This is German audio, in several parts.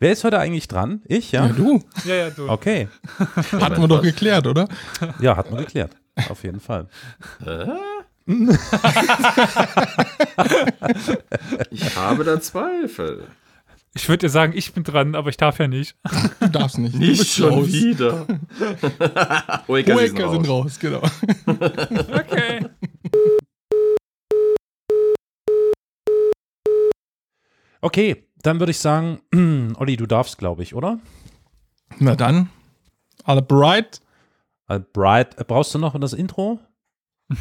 Wer ist heute eigentlich dran? Ich, ja? Ja, du. Ja, ja, du. Okay. Hatten wir doch geklärt, oder? Ja, hat man geklärt. Auf jeden Fall. Ich habe da Zweifel. Ich würde dir sagen, ich bin dran, aber ich darf ja nicht. Du darfst nicht. du Nicht schon raus. wieder. Sie sind Hoeker sind raus. raus, genau. Okay. Okay, dann würde ich sagen, Olli, du darfst, glaube ich, oder? Na dann. Alle bright. Äh, Bright, brauchst du noch das Intro?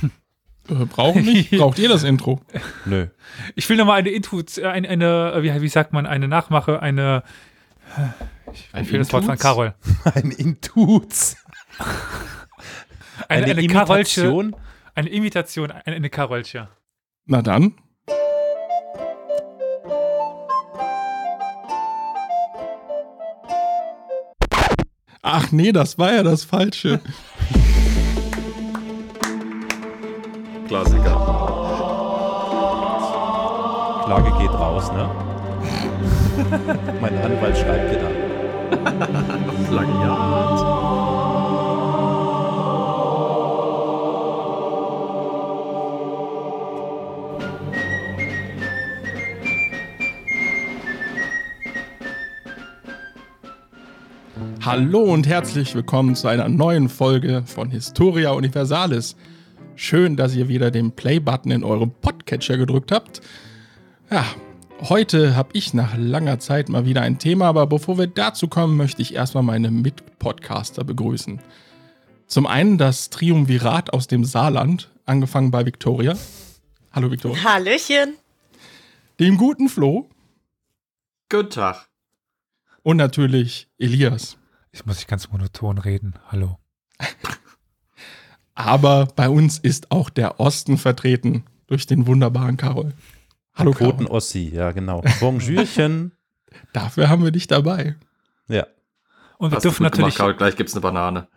Äh, brauchen nicht. Braucht ihr das Intro? Nö. Ich will nochmal eine Intro, äh, eine, eine äh, wie, wie sagt man, eine Nachmache, eine. Ich Ein will das Wort von? Carol. Ein Intuts. Eine, eine, Eine Karolche. Imitation. Eine Imitation, eine, eine Karolche. Na dann. Ach nee, das war ja das Falsche. Klassiker. Klage geht raus, ne? mein Anwalt schreibt dir dann. Plagiat. Hallo und herzlich willkommen zu einer neuen Folge von Historia Universalis. Schön, dass ihr wieder den Play-Button in eurem Podcatcher gedrückt habt. Ja, heute habe ich nach langer Zeit mal wieder ein Thema, aber bevor wir dazu kommen, möchte ich erstmal meine Mitpodcaster begrüßen. Zum einen das Triumvirat aus dem Saarland, angefangen bei Victoria. Hallo Victoria. Hallöchen. Dem guten Flo Guten Tag. und natürlich Elias. Ich muss nicht ganz monoton reden. Hallo. Aber bei uns ist auch der Osten vertreten durch den wunderbaren Karol. Hallo Quoten Karol. Ossi, ja genau. Bonjourchen. Dafür haben wir dich dabei. ja. Und wir Hast du dürfen gut gemacht, natürlich, Karl. Gleich gibt's eine Banane.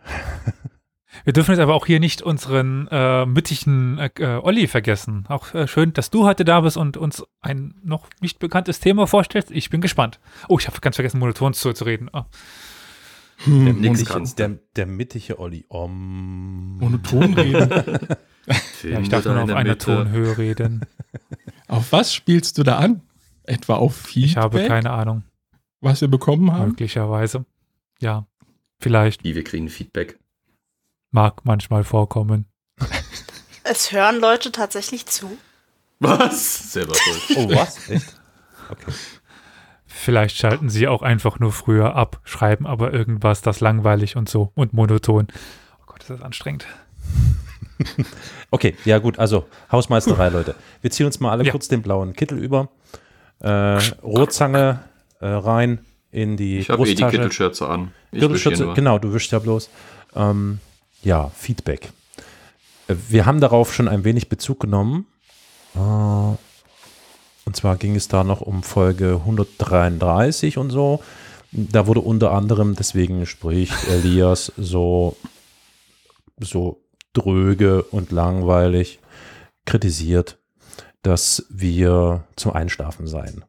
wir dürfen jetzt aber auch hier nicht unseren äh, müttigen äh, äh, Olli vergessen. Auch äh, schön, dass du heute da bist und uns ein noch nicht bekanntes Thema vorstellst. Ich bin gespannt. Oh, ich habe ganz vergessen, monoton zu, zu reden. Oh. Der, Hm, nix mittige, der, der mittige Olli. Om. monoton reden. Ja, ich darf nur auf einer Tonhöhe reden. auf was spielst du da an? Etwa auf Feedback, Ich habe keine Ahnung. was wir bekommen haben? Möglicherweise. Ja, vielleicht. Wie, wir kriegen Feedback. Mag manchmal vorkommen. Es hören Leute tatsächlich zu. Was? Selber schuld. Oh, was? Echt? Okay. Vielleicht schalten sie auch einfach nur früher ab, schreiben aber irgendwas, das langweilig und so und monoton. Oh Gott, ist das anstrengend. Okay, ja gut, also Hausmeisterei, Leute. Wir ziehen uns mal alle Ja. kurz den blauen Kittel über. Äh, Rohrzange äh, rein in die Ich habe eh die. Kittelschürze an. Ich nur. genau, du wischst ja bloß. Ähm, ja, Feedback. Äh, Wir haben darauf schon ein wenig Bezug genommen. Äh, und zwar ging es da noch um Folge 133 und so. Da wurde unter anderem, deswegen spricht Elias so, so dröge und langweilig kritisiert, dass wir zum Einschlafen seien.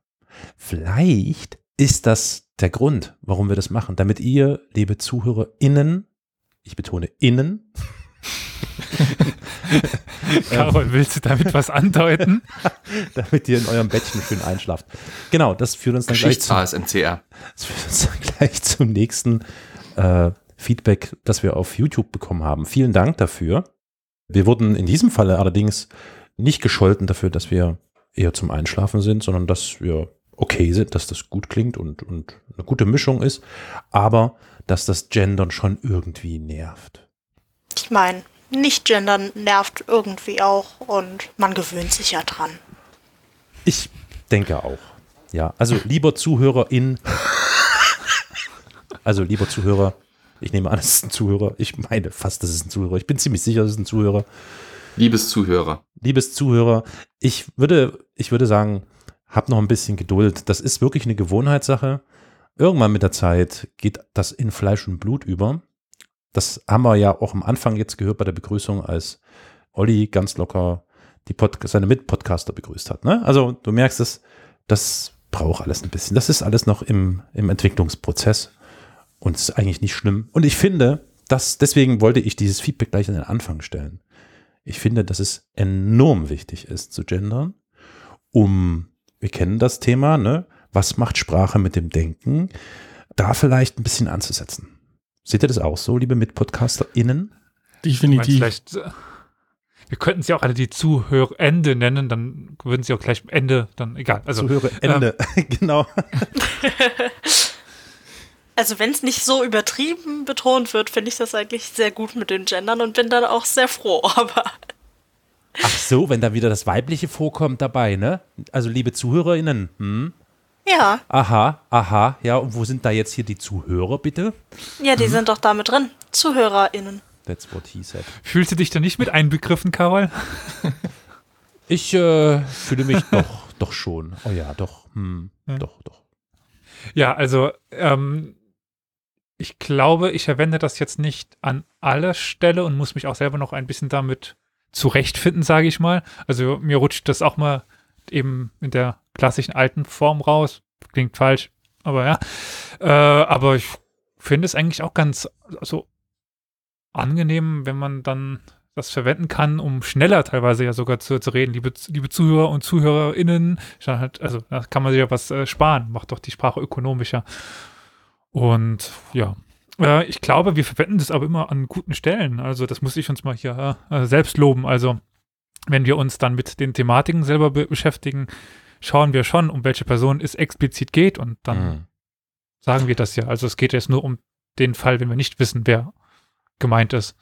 Vielleicht ist das der Grund, warum wir das machen, damit ihr, liebe ZuhörerInnen, ich betone innen, Carol, willst du damit was andeuten? damit ihr in eurem Bettchen schön einschlaft. Genau, das führt uns dann gleich zum, das führt uns dann gleich zum nächsten äh, Feedback, das wir auf YouTube bekommen haben. Vielen Dank dafür. Wir wurden in diesem Falle allerdings nicht gescholten dafür, dass wir eher zum Einschlafen sind, sondern dass wir okay sind, dass das gut klingt und, und eine gute Mischung ist, aber dass das Gendern schon irgendwie nervt. Ich meine, nicht gendern nervt irgendwie auch und man gewöhnt sich ja dran. Ich denke auch. Ja, also lieber Zuhörerin, also lieber Zuhörer, ich nehme an, es ist ein Zuhörer. Ich meine fast, das ist ein Zuhörer. Ich bin ziemlich sicher, es ist ein Zuhörer. Liebes Zuhörer. Liebes Zuhörer, ich würde, ich würde sagen, hab noch ein bisschen Geduld. Das ist wirklich eine Gewohnheitssache. Irgendwann mit der Zeit geht das in Fleisch und Blut über. Das haben wir ja auch am Anfang jetzt gehört bei der Begrüßung, als Olli ganz locker die Pod seine Mitpodcaster begrüßt hat. Ne? Also du merkst es, das braucht alles ein bisschen. Das ist alles noch im, im Entwicklungsprozess und ist eigentlich nicht schlimm. Und ich finde, dass, deswegen wollte ich dieses Feedback gleich an den Anfang stellen. Ich finde, dass es enorm wichtig ist zu gendern, um, wir kennen das Thema, ne? Was macht Sprache mit dem Denken? Da vielleicht ein bisschen anzusetzen. Seht ihr das auch so, liebe MitpodcasterInnen? Definitiv. Vielleicht, äh, wir könnten sie auch alle die Zuhörende nennen, dann würden sie auch gleich Ende, dann egal. Also, Zuhöre Ende. genau. Also wenn es nicht so übertrieben betont wird, finde ich das eigentlich sehr gut mit den Gendern und bin dann auch sehr froh. Aber Ach so, wenn da wieder das Weibliche vorkommt dabei, ne? Also liebe ZuhörerInnen, hm? Ja, Aha, aha, ja, und wo sind da jetzt hier die Zuhörer, bitte? ja, die sind doch da mit drin. ZuhörerInnen. That's what he said. fühlst du dich da nicht mit einbegriffen, Carol? Ich äh, fühle mich doch, doch schon. Oh ja, doch, hm, Ja. doch, doch. Ja, also ähm, ich glaube, ich verwende das jetzt nicht an aller Stelle und muss mich auch selber noch ein bisschen damit zurechtfinden, sage ich mal. Also mir rutscht das auch mal eben in der klassischen alten Form raus. Klingt falsch, aber ja. Äh, aber ich finde es eigentlich auch ganz so angenehm, wenn man dann das verwenden kann, um schneller teilweise ja sogar zu, zu reden. Liebe, liebe Zuhörer und ZuhörerInnen, halt, also da kann man sich ja was äh, sparen, macht doch die Sprache ökonomischer. Und ja, äh, ich glaube, wir verwenden das aber immer an guten Stellen. Also das muss ich uns mal hier äh, selbst loben. Also wenn wir uns dann mit den Thematiken selber be beschäftigen, schauen wir schon, um welche Person es explizit geht und dann Hm. sagen wir das ja. Also es geht jetzt nur um den Fall, wenn wir nicht wissen, wer gemeint ist.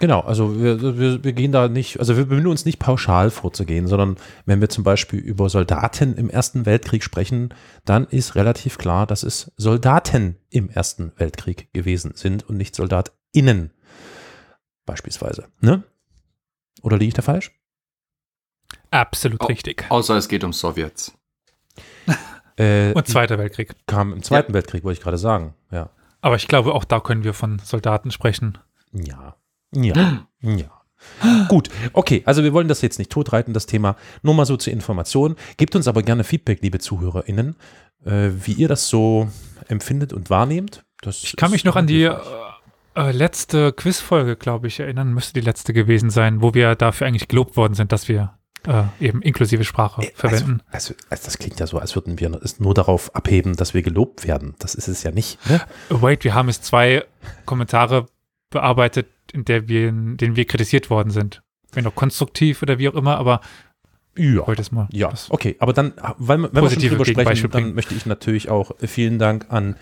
Genau, also wir, wir, wir gehen da nicht, also wir bemühen uns nicht pauschal vorzugehen, sondern wenn wir zum Beispiel über Soldaten im Ersten Weltkrieg sprechen, dann ist relativ klar, dass es Soldaten im Ersten Weltkrieg gewesen sind und nicht SoldatInnen beispielsweise. Ne? Oder liege ich da falsch? Absolut Oh. richtig. Außer es geht um Sowjets. Äh, Und Zweiter Weltkrieg. kam im Zweiten Weltkrieg, wollte ich gerade sagen. Ja. Aber ich glaube, auch da können wir von Soldaten sprechen. Ja. Ja. Ja. Gut, okay, also wir wollen das jetzt nicht totreiten, das Thema. Nur mal so zur Information. Gebt uns aber gerne Feedback, liebe ZuhörerInnen, äh, wie ihr das so empfindet und wahrnehmt. Das Ich kann mich noch an die äh, äh, letzte Quizfolge, glaube ich, erinnern. Müsste die letzte gewesen sein, wo wir dafür eigentlich gelobt worden sind, dass wir äh, eben inklusive Sprache Äh, verwenden. Also, also, also das klingt ja so, als würden wir es nur darauf abheben, dass wir gelobt werden. Das ist es ja nicht. Ne? Wait, wir haben es zwei Kommentare bearbeitet, in der wir, in denen wir kritisiert worden sind. Wenn auch konstruktiv oder wie auch immer, aber Ja. heute mal. Ja, okay, aber dann, weil, wenn wir schon drüber sprechen, dann bringen. möchte ich natürlich auch vielen Dank an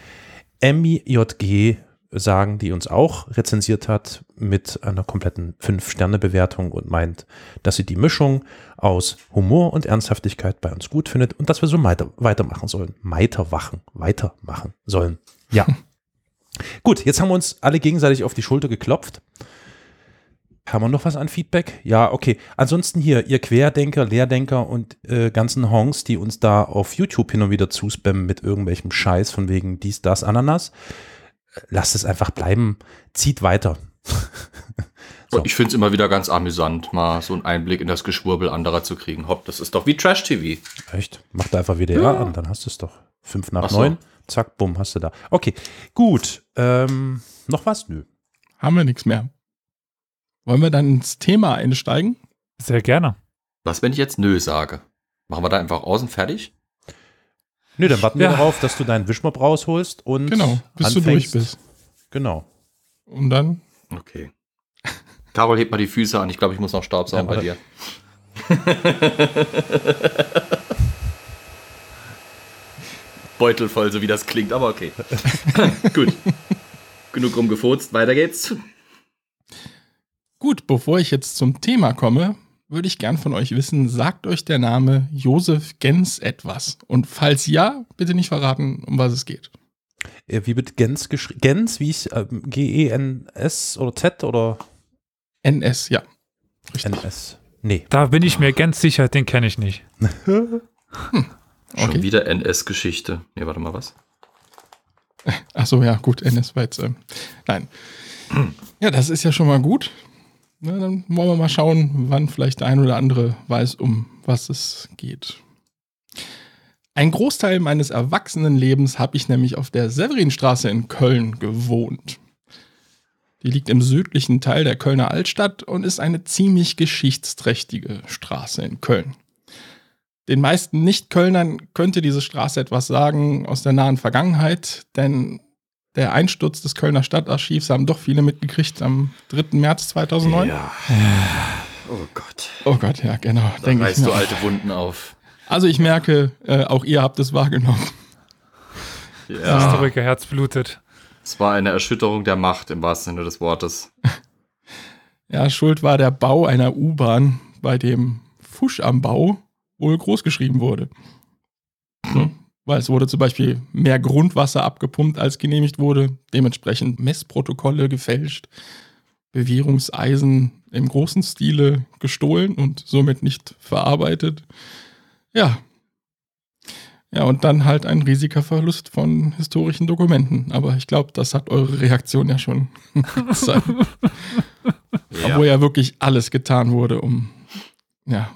MIJG sagen, die uns auch rezensiert hat mit einer kompletten 5-Sterne-Bewertung und meint, dass sie die Mischung aus Humor und Ernsthaftigkeit bei uns gut findet und dass wir so weiter, weitermachen sollen. Weiterwachen, weitermachen sollen. Ja. Gut, jetzt haben wir uns alle gegenseitig auf die Schulter geklopft. Haben wir noch was an Feedback? Ja, okay. Ansonsten hier, ihr Querdenker, Lehrdenker und äh, ganzen Honks, die uns da auf YouTube hin und wieder zuspammen mit irgendwelchem Scheiß von wegen dies, das, Ananas. Lasst es einfach bleiben. Zieht weiter. So. Ich finde es immer wieder ganz amüsant, mal so einen Einblick in das Geschwurbel anderer zu kriegen. Hopp, das ist doch wie Trash-TV. Echt? Mach da einfach WDR an, dann hast du es doch. Fünf nach Ach so. neun. Zack, bumm, hast du da. Okay, gut. Ähm, noch was? Nö. Haben wir nichts mehr. Wollen wir dann ins Thema einsteigen? Sehr gerne. Was, wenn ich jetzt Nö sage? Machen wir da einfach außen fertig? Nö, dann warten Ja. wir darauf, dass du deinen Wischmopp rausholst und Genau, bis du durch anfängst. bist. Genau. Und dann, Okay. Carol, heb mal die Füße an. Ich glaube, ich muss noch Staubsaugen Ja, bei dir. Beutel voll, so wie das klingt, aber okay. Gut. Genug rumgefurzt, weiter geht's. gut, bevor ich jetzt zum Thema komme, würde ich gern von euch wissen, sagt euch der Name Josef Gens etwas? Und falls ja, bitte nicht verraten, um was es geht. Äh, Wie wird Gens geschrieben? Gens, wie ich, ähm, G-E-N-S oder Z oder NS, ja. Richtig. N-S? Nee. Da bin ich mir ganz sicher, den kenne ich nicht. Schon Okay. wieder NS-Geschichte. Nee, warte mal, was? Achso, ja, gut, NS war jetzt, ähm, nein. Ja, das ist ja schon mal gut. Na, dann wollen wir mal schauen, wann vielleicht der ein oder andere weiß, um was es geht. Ein Großteil meines Erwachsenenlebens habe ich nämlich auf der Severinstraße in Köln gewohnt. Die liegt im südlichen Teil der Kölner Altstadt und ist eine ziemlich geschichtsträchtige Straße in Köln. Den meisten Nicht-Kölnern könnte diese Straße etwas sagen aus der nahen Vergangenheit, denn der Einsturz des Kölner Stadtarchivs haben doch viele mitgekriegt am 3. März 2009. Ja. Oh Gott. Oh Gott, ja, genau. Da denke ich reißt du mir. alte Wunden auf. Also ich merke, äh, auch ihr habt es wahrgenommen. Ja. Historiker Herz blutet. Es war eine Erschütterung der Macht im wahrsten Sinne des Wortes. Ja, schuld war der Bau einer U-Bahn, bei dem Fusch am Bau wohl großgeschrieben wurde. Ne? Weil es wurde zum Beispiel mehr Grundwasser abgepumpt, als genehmigt wurde, dementsprechend Messprotokolle gefälscht, Bewährungseisen im großen Stile gestohlen und somit nicht verarbeitet. Ja. Ja, und dann halt ein riesiger Verlust von historischen Dokumenten. Aber ich glaube, das hat eure Reaktion ja schon gezeigt. Obwohl ja wirklich alles getan wurde, um ja,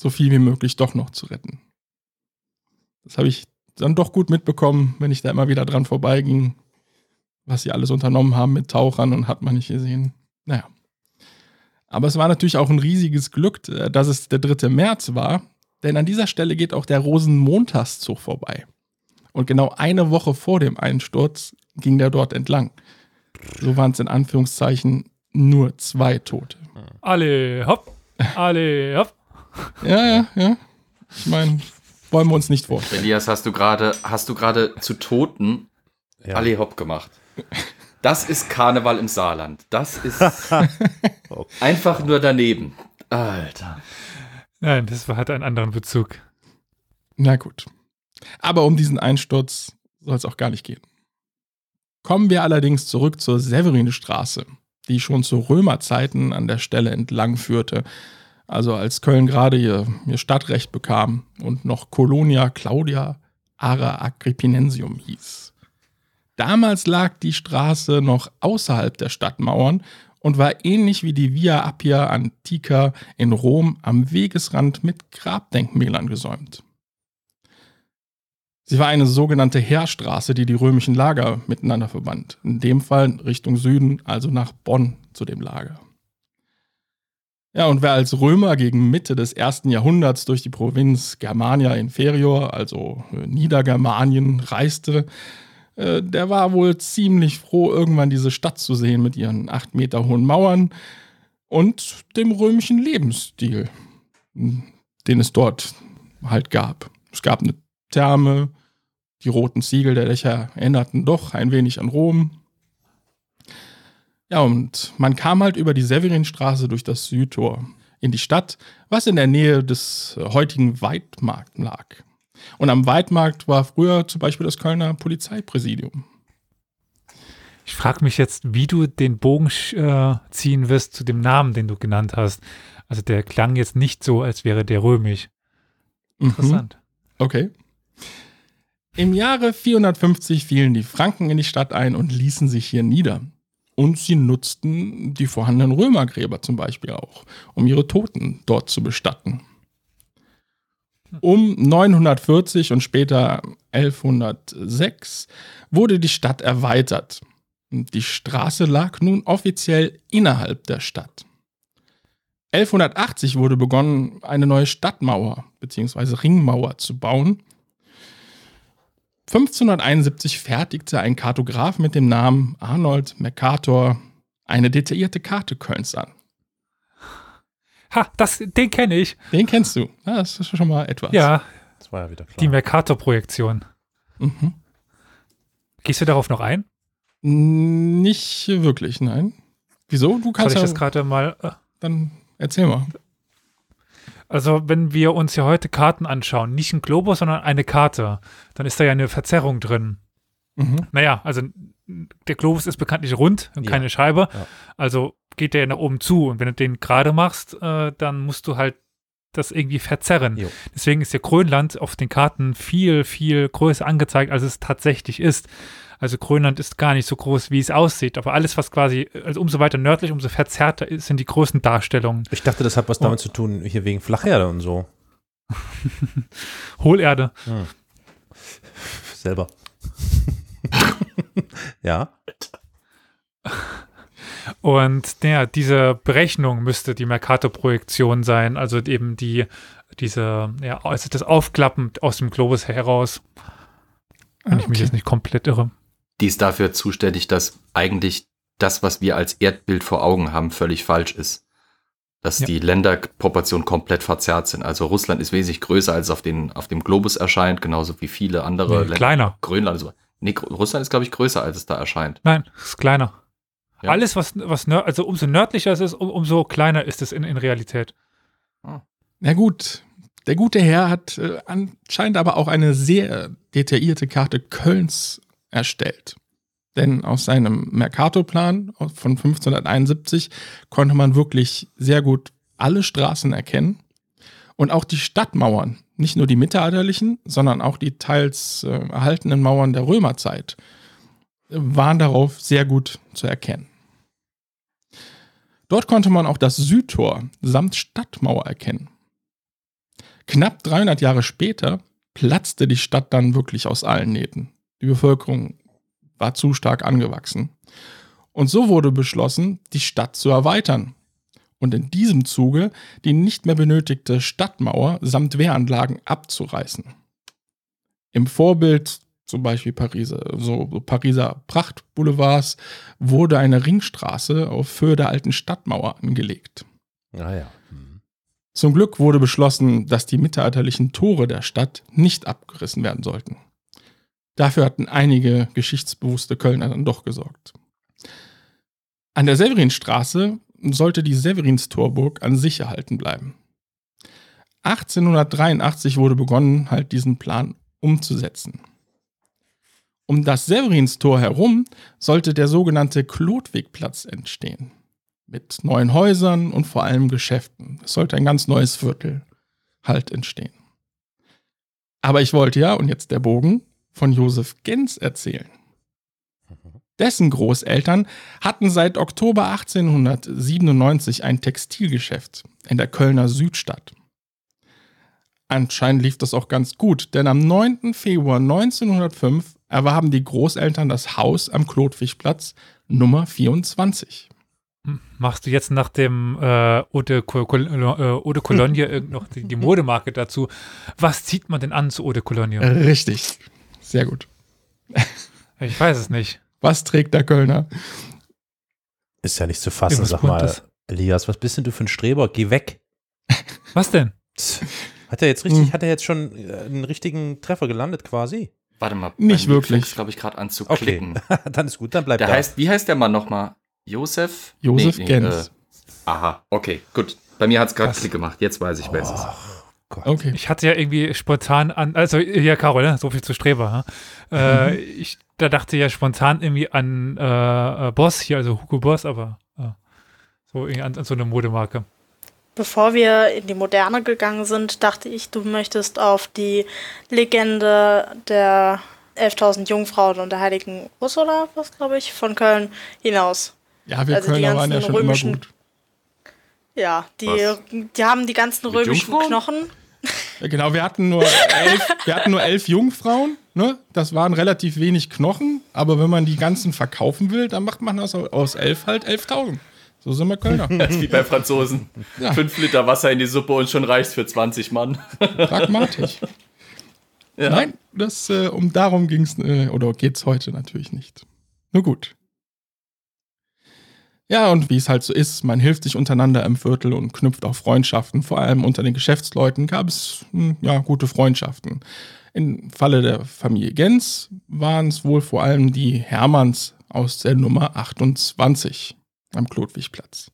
so viel wie möglich doch noch zu retten. Das habe ich dann doch gut mitbekommen, wenn ich da immer wieder dran vorbeiging, was sie alles unternommen haben mit Tauchern und hat man nicht gesehen. Naja. Aber es war natürlich auch ein riesiges Glück, äh, dass es der 3. März war, denn an dieser Stelle geht auch der Rosenmontagszug vorbei. Und genau eine Woche vor dem Einsturz ging der dort entlang. So waren es in Anführungszeichen nur zwei Tote. Alle hopp, alle hopp. Ja, ja, ja. Ich meine, wollen wir uns nicht vorstellen. Elias, hast du gerade, hast du gerade zu Toten Ja. alle hopp gemacht? Das ist Karneval im Saarland. Das ist einfach nur daneben. Alter. Nein, das war, hat einen anderen Bezug. Na gut. Aber um diesen Einsturz soll es auch gar nicht gehen. Kommen wir allerdings zurück zur Severinstraße, die schon zu Römerzeiten an der Stelle entlang führte. Also als Köln gerade ihr, ihr Stadtrecht bekam und noch Colonia Claudia Ara Agrippinensium hieß. Damals lag die Straße noch außerhalb der Stadtmauern und war ähnlich wie die Via Appia Antica in Rom am Wegesrand mit Grabdenkmälern gesäumt. Sie war eine sogenannte Heerstraße, die die römischen Lager miteinander verband. In dem Fall Richtung Süden, also nach Bonn zu dem Lager. Ja, und wer als Römer gegen Mitte des ersten Jahrhunderts durch die Provinz Germania Inferior, also äh, Niedergermanien, reiste, äh, der war wohl ziemlich froh, irgendwann diese Stadt zu sehen mit ihren acht Meter hohen Mauern und dem römischen Lebensstil, den es dort halt gab. Es gab eine Therme, die roten Ziegel der Dächer erinnerten doch ein wenig an Rom. Ja, und man kam halt über die Severinstraße durch das Südtor in die Stadt, was in der Nähe des heutigen Weidmarkt lag. Und am Weidmarkt war früher zum Beispiel das Kölner Polizeipräsidium. Ich frage mich jetzt, wie du den Bogen äh, ziehen wirst zu dem Namen, den du genannt hast. Also der klang jetzt nicht so, als wäre der römisch. Mhm. Interessant. Okay. Im Jahre 450 fielen die Franken in die Stadt ein und ließen sich hier nieder. Und sie nutzten die vorhandenen Römergräber zum Beispiel auch, um ihre Toten dort zu bestatten. Um 940 und später 1106 wurde die Stadt erweitert. Die Straße lag nun offiziell innerhalb der Stadt. 1180 wurde begonnen, eine neue Stadtmauer bzw. Ringmauer zu bauen. 1571 fertigte ein Kartograf mit dem Namen Arnold Mercator eine detaillierte Karte Kölns an. Ha, das, den kenne ich. Den kennst du. Ja, das ist schon mal etwas. Ja, Das war ja wieder klar. die Mercator-Projektion. Mhm. Gehst du darauf noch ein? Nicht wirklich, nein. Wieso? Du Soll kannst ich ja, das gerade mal. Äh, dann erzähl mal. Also, wenn wir uns hier heute Karten anschauen, nicht ein Globus, sondern eine Karte, dann ist da ja eine Verzerrung drin. Mhm. Naja, also der Globus ist bekanntlich rund und Ja. keine Scheibe. Ja. Also geht der nach oben zu. Und wenn du den gerade machst, äh, dann musst du halt das irgendwie verzerren. Jo. Deswegen ist ja Grönland auf den Karten viel, viel größer angezeigt, als es tatsächlich ist. Also Grönland ist gar nicht so groß, wie es aussieht. Aber alles, was quasi, also umso weiter nördlich, umso verzerrter ist, sind die größten Darstellungen. Ich dachte, das hat was damit zu tun, hier wegen Flacherde und so. Hohlerde. Hm. Selber. ja. Und ja, diese Berechnung müsste die Mercator-Projektion sein, also eben die, diese, ja, also das Aufklappen aus dem Globus heraus. Wenn ich mich okay. jetzt nicht komplett irre. Die ist dafür zuständig, dass eigentlich das, was wir als Erdbild vor Augen haben, völlig falsch ist. Dass Ja. die Länderproportionen komplett verzerrt sind. Also Russland ist wesentlich größer, als auf, den, auf dem Globus erscheint, genauso wie viele andere Nee, Länder. kleiner. Grönland. So. Nee, Russland ist, glaube ich, größer, als es da erscheint. Nein, ist kleiner. Ja. Alles, was, was nör also umso nördlicher es ist, um, umso kleiner ist es in, in Realität. Na gut, der gute Herr hat äh, anscheinend aber auch eine sehr detaillierte Karte Kölns erstellt. Denn aus seinem Mercatorplan von 1571 konnte man wirklich sehr gut alle Straßen erkennen und auch die Stadtmauern, nicht nur die mittelalterlichen, sondern auch die teils äh, erhaltenen Mauern der Römerzeit, waren darauf sehr gut zu erkennen. Dort konnte man auch das Südtor samt Stadtmauer erkennen. Knapp 300 Jahre später platzte die Stadt dann wirklich aus allen Nähten. Die Bevölkerung war zu stark angewachsen. Und so wurde beschlossen, die Stadt zu erweitern. Und in diesem Zuge die nicht mehr benötigte Stadtmauer samt Wehranlagen abzureißen. Im Vorbild, zum Beispiel Pariser, so so Pariser Prachtboulevards, wurde eine Ringstraße auf Höhe der alten Stadtmauer angelegt. Ah ja. Hm. Zum Glück wurde beschlossen, dass die mittelalterlichen Tore der Stadt nicht abgerissen werden sollten. Dafür hatten einige geschichtsbewusste Kölner dann doch gesorgt. An der Severinstraße sollte die Severinstorburg an sich erhalten bleiben. 1883 wurde begonnen, halt diesen Plan umzusetzen. Um das Severinstor herum sollte der sogenannte Klotwigplatz entstehen mit neuen Häusern und vor allem Geschäften. Es sollte ein ganz neues Viertel halt entstehen. Aber ich wollte ja, und jetzt der Bogen, von Josef Gens erzählen. Dessen Großeltern hatten seit Oktober 1897 ein Textilgeschäft in der Kölner Südstadt. Anscheinend lief das auch ganz gut, denn am 9. Februar 1905 erwarben die Großeltern das Haus am Klotwigplatz Nummer 24. Hm, Machst du jetzt nach dem äh, Eau de, äh, Cologne noch die, die Modemarke dazu? Was zieht man denn an zu Eau de Cologne? Richtig. Sehr gut. Ich weiß es nicht. Was trägt der Kölner? Ist ja nicht zu fassen, Irgendwas sag mal. Buntes. Elias, was bist denn du für ein Streber? Geh weg. Was denn? Hat er jetzt richtig, Hm. hat er jetzt schon äh, einen richtigen Treffer gelandet quasi? Warte mal. Nicht wirklich. glaube ich, gerade an zu Okay. klicken. dann ist gut, dann bleib Der da. heißt, wie heißt der Mann nochmal? Josef? Josef Nee, nee, Gens. äh, aha, okay, gut. Bei mir hat es gerade? Klick gemacht. Jetzt weiß ich, wer es ist. Gott. Okay. Ich hatte ja irgendwie spontan an, also ja, Carol, ne? so viel zu Streber. Hm? Äh, ich, da dachte ja spontan irgendwie an äh, äh, Boss hier, also Hugo Boss, aber äh, so irgendwie an, an so eine Modemarke. Bevor wir in die Moderne gegangen sind, dachte ich, du möchtest auf die Legende der 11.000 Jungfrauen und der heiligen Ursula, was glaube ich, von Köln hinaus. Ja, wir Also die Kölner waren ja schon immer römischen- gut. Ja, die, Was? die haben die ganzen Mit römischen Jungfrauen? Knochen. Genau, wir hatten nur elf, wir hatten nur elf Jungfrauen. Ne? Das waren relativ wenig Knochen, aber wenn man die ganzen verkaufen will, dann macht man das aus elf halt 11.000. So sind wir Kölner. Das ist wie bei Franzosen. Ja. Fünf Liter Wasser in die Suppe und schon reicht's für 20 Mann. Pragmatisch. Ja. Nein, das, äh, um darum ging es, äh, oder geht es heute natürlich nicht. Nur gut. Ja, und wie es halt so ist, man hilft sich untereinander im Viertel und knüpft auch Freundschaften. Vor allem unter den Geschäftsleuten gab es hm, ja, gute Freundschaften. Im Falle der Familie Gens waren es wohl vor allem die Hermanns aus der Nummer 28 am Klotwigplatz.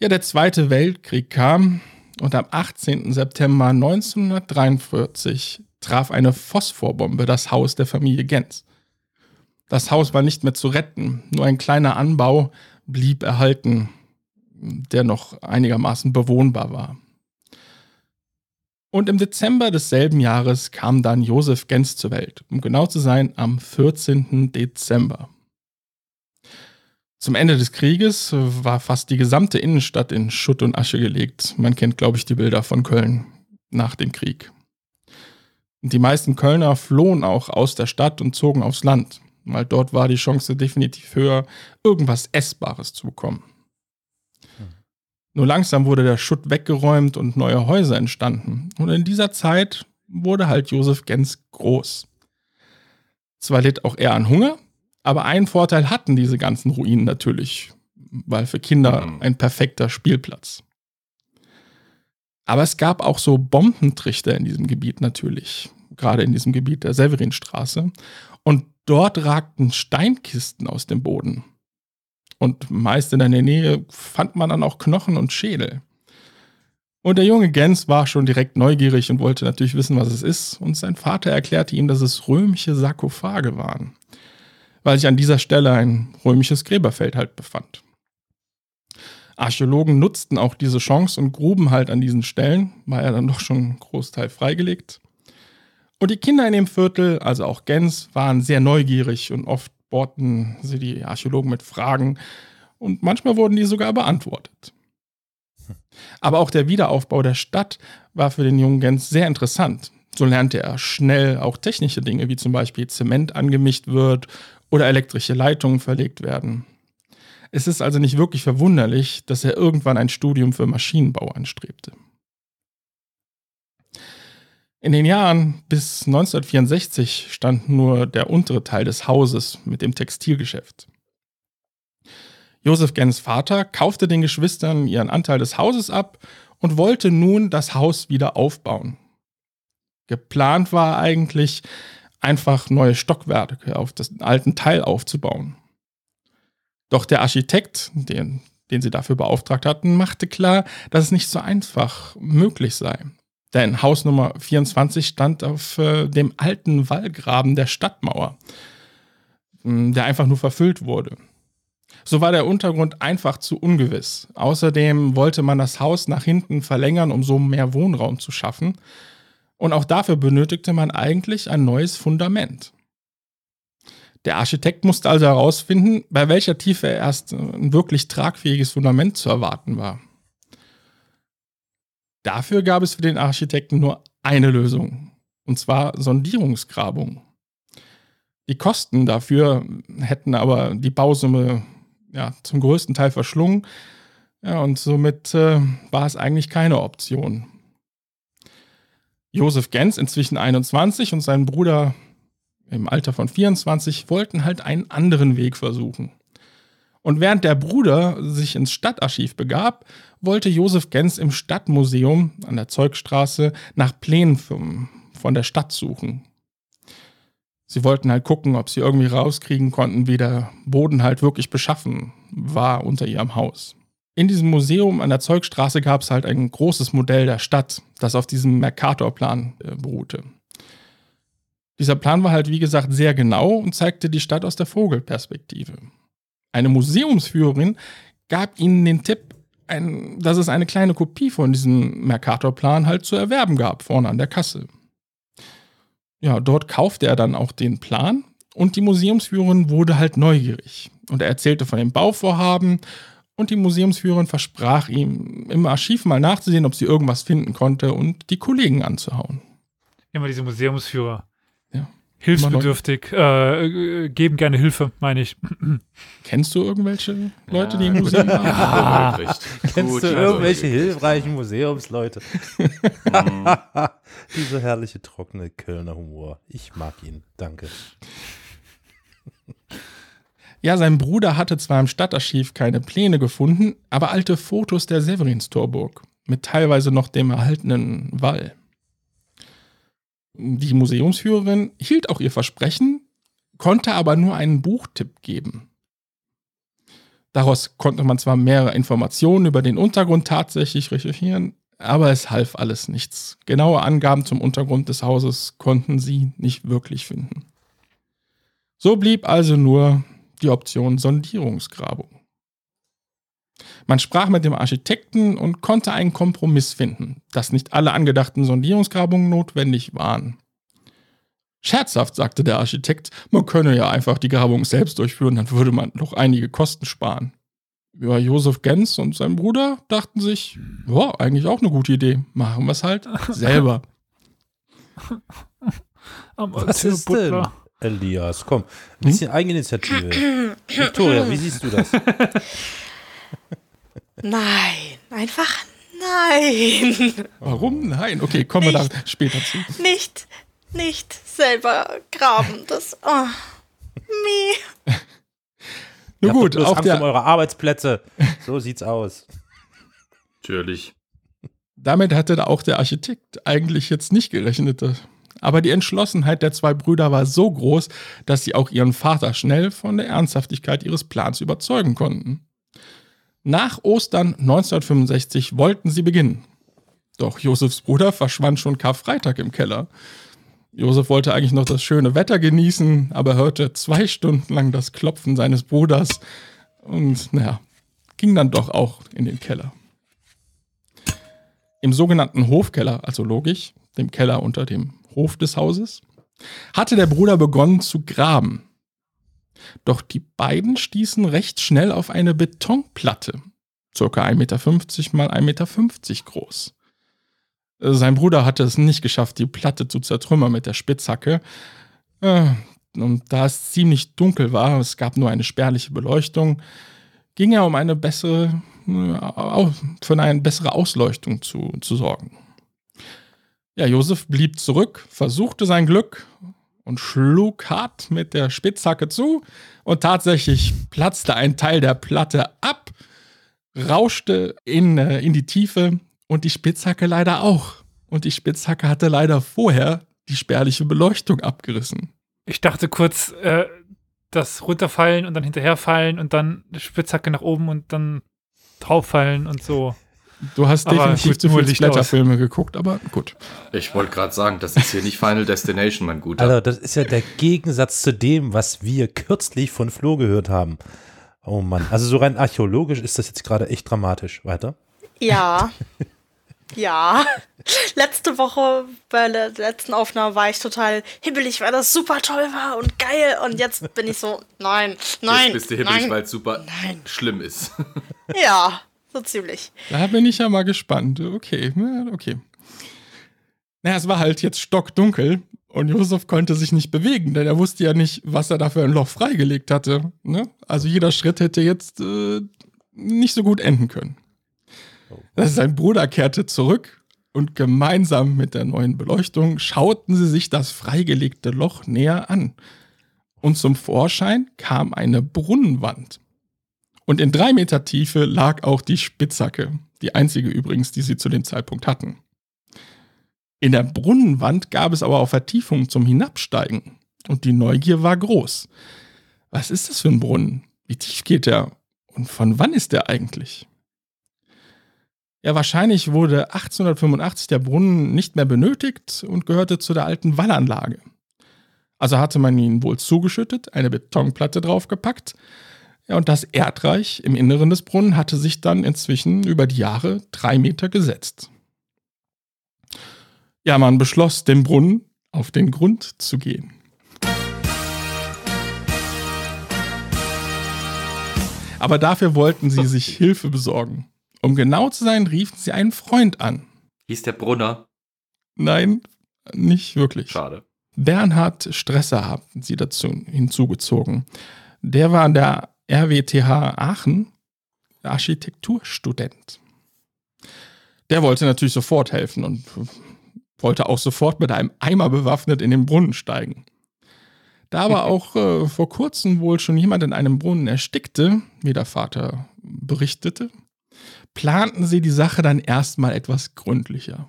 Ja, der Zweite Weltkrieg kam und am 18. September 1943 traf eine Phosphorbombe das Haus der Familie Gens. Das Haus war nicht mehr zu retten, nur ein kleiner Anbau blieb erhalten, der noch einigermaßen bewohnbar war. Und im Dezember desselben Jahres kam dann Josef Gens zur Welt, um genau zu sein, am 14. Dezember. Zum Ende des Krieges war fast die gesamte Innenstadt in Schutt und Asche gelegt. Man kennt, glaube ich, die Bilder von Köln nach dem Krieg. Die meisten Kölner flohen auch aus der Stadt und zogen aufs Land, weil dort war die Chance definitiv höher, irgendwas Essbares zu bekommen. Nur langsam wurde der Schutt weggeräumt und neue Häuser entstanden. Und in dieser Zeit wurde halt Josef Gens groß. Zwar litt auch er an Hunger, aber einen Vorteil hatten diese ganzen Ruinen natürlich, weil für Kinder mhm. ein perfekter Spielplatz. Aber es gab auch so Bombentrichter in diesem Gebiet natürlich, gerade in diesem Gebiet der Severinstraße. Und dort ragten Steinkisten aus dem Boden. Und meist in der Nähe fand man dann auch Knochen und Schädel. Und der junge Gens war schon direkt neugierig und wollte natürlich wissen, was es ist. Und sein Vater erklärte ihm, dass es römische Sarkophage waren, weil sich an dieser Stelle ein römisches Gräberfeld halt befand. Archäologen nutzten auch diese Chance und gruben halt an diesen Stellen, war ja dann doch schon ein Großteil freigelegt. Und die Kinder in dem Viertel, also auch Gens, waren sehr neugierig und oft bohrten sie die Archäologen mit Fragen und manchmal wurden die sogar beantwortet. Aber auch der Wiederaufbau der Stadt war für den jungen Gens sehr interessant. So lernte er schnell auch technische Dinge, wie zum Beispiel Zement angemischt wird oder elektrische Leitungen verlegt werden. Es ist also nicht wirklich verwunderlich, dass er irgendwann ein Studium für Maschinenbau anstrebte. In den Jahren bis 1964 stand nur der untere Teil des Hauses mit dem Textilgeschäft. Josef Gens Vater kaufte den Geschwistern ihren Anteil des Hauses ab und wollte nun das Haus wieder aufbauen. Geplant war eigentlich, einfach neue Stockwerke auf den alten Teil aufzubauen. Doch der Architekt, den, den sie dafür beauftragt hatten, machte klar, dass es nicht so einfach möglich sei. Denn Haus Nummer 24 stand auf äh, dem alten Wallgraben der Stadtmauer, hm, der einfach nur verfüllt wurde. So war der Untergrund einfach zu ungewiss. Außerdem wollte man das Haus nach hinten verlängern, um so mehr Wohnraum zu schaffen. Und auch dafür benötigte man eigentlich ein neues Fundament. Der Architekt musste also herausfinden, bei welcher Tiefe erst ein wirklich tragfähiges Fundament zu erwarten war. Dafür gab es für den Architekten nur eine Lösung, und zwar Sondierungsgrabung. Die Kosten dafür hätten aber die Bausumme ja, zum größten Teil verschlungen, ja, und somit äh, war es eigentlich keine Option. Josef Gens, inzwischen 21, und sein Bruder im Alter von 24 wollten halt einen anderen Weg versuchen. Und während der Bruder sich ins Stadtarchiv begab, wollte Josef Gens im Stadtmuseum an der Zeugstraße nach Plänen von der Stadt suchen. Sie wollten halt gucken, ob sie irgendwie rauskriegen konnten, wie der Boden halt wirklich beschaffen war unter ihrem Haus. In diesem Museum an der Zeugstraße gab es halt ein großes Modell der Stadt, das auf diesem Mercatorplan äh, beruhte. Dieser Plan war halt, wie gesagt, sehr genau und zeigte die Stadt aus der Vogelperspektive. Eine Museumsführerin gab ihnen den Tipp, ein, dass es eine kleine Kopie von diesem Mercatorplan halt zu erwerben gab, vorne an der Kasse. Ja, dort kaufte er dann auch den Plan und die Museumsführerin wurde halt neugierig. Und er erzählte von dem Bauvorhaben und die Museumsführerin versprach ihm, im Archiv mal nachzusehen, ob sie irgendwas finden konnte und die Kollegen anzuhauen. Immer diese Museumsführer hilfsbedürftig, äh, geben gerne Hilfe, meine ich. Kennst du irgendwelche Leute, ja, die im Museum haben? Ja. Kennst Gut, du irgendwelche also hilfreichen Museumsleute? Dieser herrliche, trockene Kölner Humor. Ich mag ihn. Danke. Ja, sein Bruder hatte zwar im Stadtarchiv keine Pläne gefunden, aber alte Fotos der Severinstorburg mit teilweise noch dem erhaltenen Wall. Die Museumsführerin hielt auch ihr Versprechen, konnte aber nur einen Buchtipp geben. Daraus konnte man zwar mehrere Informationen über den Untergrund tatsächlich recherchieren, aber es half alles nichts. Genaue Angaben zum Untergrund des Hauses konnten sie nicht wirklich finden. So blieb also nur die Option Sondierungsgrabung. Man sprach mit dem Architekten und konnte einen Kompromiss finden, dass nicht alle angedachten Sondierungsgrabungen notwendig waren. Scherzhaft sagte der Architekt, man könne ja einfach die Grabung selbst durchführen, dann würde man doch einige Kosten sparen. Ja, Josef Gens und sein Bruder dachten sich, ja, eigentlich auch eine gute Idee. Machen wir es halt selber. Was ist denn, Elias? Komm, ein bisschen Eigeninitiative. Victoria, wie siehst du das? Nein, einfach nein. Warum? Nein. Okay, kommen wir da später zu. Nicht, nicht selber graben. Das, oh, Ihr habt gut, auf Angst um der, eure Arbeitsplätze. So sieht's aus. Natürlich. damit hatte auch der Architekt eigentlich jetzt nicht gerechnet. Aber die Entschlossenheit der zwei Brüder war so groß, dass sie auch ihren Vater schnell von der Ernsthaftigkeit ihres Plans überzeugen konnten. Nach Ostern 1965 wollten sie beginnen. Doch Josefs Bruder verschwand schon Karfreitag im Keller. Josef wollte eigentlich noch das schöne Wetter genießen, aber hörte zwei Stunden lang das Klopfen seines Bruders und, naja, ging dann doch auch in den Keller. Im sogenannten Hofkeller, also logisch, dem Keller unter dem Hof des Hauses, hatte der Bruder begonnen zu graben. Doch die beiden stießen recht schnell auf eine Betonplatte, circa 1,50 Meter mal 1,50 Meter groß. Äh, Sein Bruder hatte es nicht geschafft, die Platte zu zertrümmern mit der Spitzhacke. Äh, Und da es ziemlich dunkel war, es gab nur eine spärliche Beleuchtung, ging er um eine bessere, äh, für eine bessere Ausleuchtung zu, zu sorgen. Ja, Josef blieb zurück, versuchte sein Glück und schlug hart mit der Spitzhacke zu und tatsächlich platzte ein Teil der Platte ab, rauschte in, äh, in die Tiefe und die Spitzhacke leider auch. Und die Spitzhacke hatte leider vorher die spärliche Beleuchtung abgerissen. Ich dachte kurz, äh, das runterfallen und dann hinterherfallen und dann die Spitzhacke nach oben und dann drauffallen und so. Du hast Aber definitiv zu viele. Splatterfilme geguckt, aber gut. Ich wollte gerade sagen, das ist hier nicht Final Destination, mein Guter. Also, das ist ja der Gegensatz zu dem, was wir kürzlich von Flo gehört haben. Oh Mann. Also, so rein archäologisch ist das jetzt gerade echt dramatisch. Weiter. Ja. Ja. Letzte Woche bei der letzten Aufnahme war ich total hibbelig, weil das super toll war und geil. Und jetzt bin ich so, nein, nein. Jetzt bist du hibbelig, weil es super Nein. schlimm ist. Ja, so ziemlich. Da bin ich ja mal gespannt. Okay, ja, okay. Naja, es war halt jetzt stockdunkel und Josef konnte sich nicht bewegen, denn er wusste ja nicht, was er da für ein Loch freigelegt hatte. Ne? Also jeder Schritt hätte jetzt äh, nicht so gut enden können. Sein Bruder kehrte zurück und gemeinsam mit der neuen Beleuchtung schauten sie sich das freigelegte Loch näher an. Und zum Vorschein kam eine Brunnenwand. Und in drei Meter Tiefe lag auch die Spitzhacke, die einzige übrigens, die sie zu dem Zeitpunkt hatten. In der Brunnenwand gab es aber auch Vertiefungen zum Hinabsteigen und die Neugier war groß. Was ist das für ein Brunnen? Wie tief geht der? Und von wann ist der eigentlich? Ja, wahrscheinlich wurde 1885 der Brunnen nicht mehr benötigt und gehörte zu der alten Wallanlage. Also hatte man ihn wohl zugeschüttet, eine Betonplatte draufgepackt ja, und das Erdreich im Inneren des Brunnen hatte sich dann inzwischen über die Jahre drei Meter gesetzt. Ja, man beschloss, dem Brunnen auf den Grund zu gehen. Aber dafür wollten sie sich Hilfe besorgen. Um genau zu sein, riefen sie einen Freund an. Hieß der Brunner? Nein, nicht wirklich. Schade. Bernhard Stresser haben sie dazu hinzugezogen. Der war an der RWTH Aachen Architekturstudent. Der wollte natürlich sofort helfen und wollte auch sofort mit einem Eimer bewaffnet in den Brunnen steigen. Da aber auch äh, vor kurzem wohl schon jemand in einem Brunnen erstickte, wie der Vater berichtete, planten sie die Sache dann erstmal etwas gründlicher.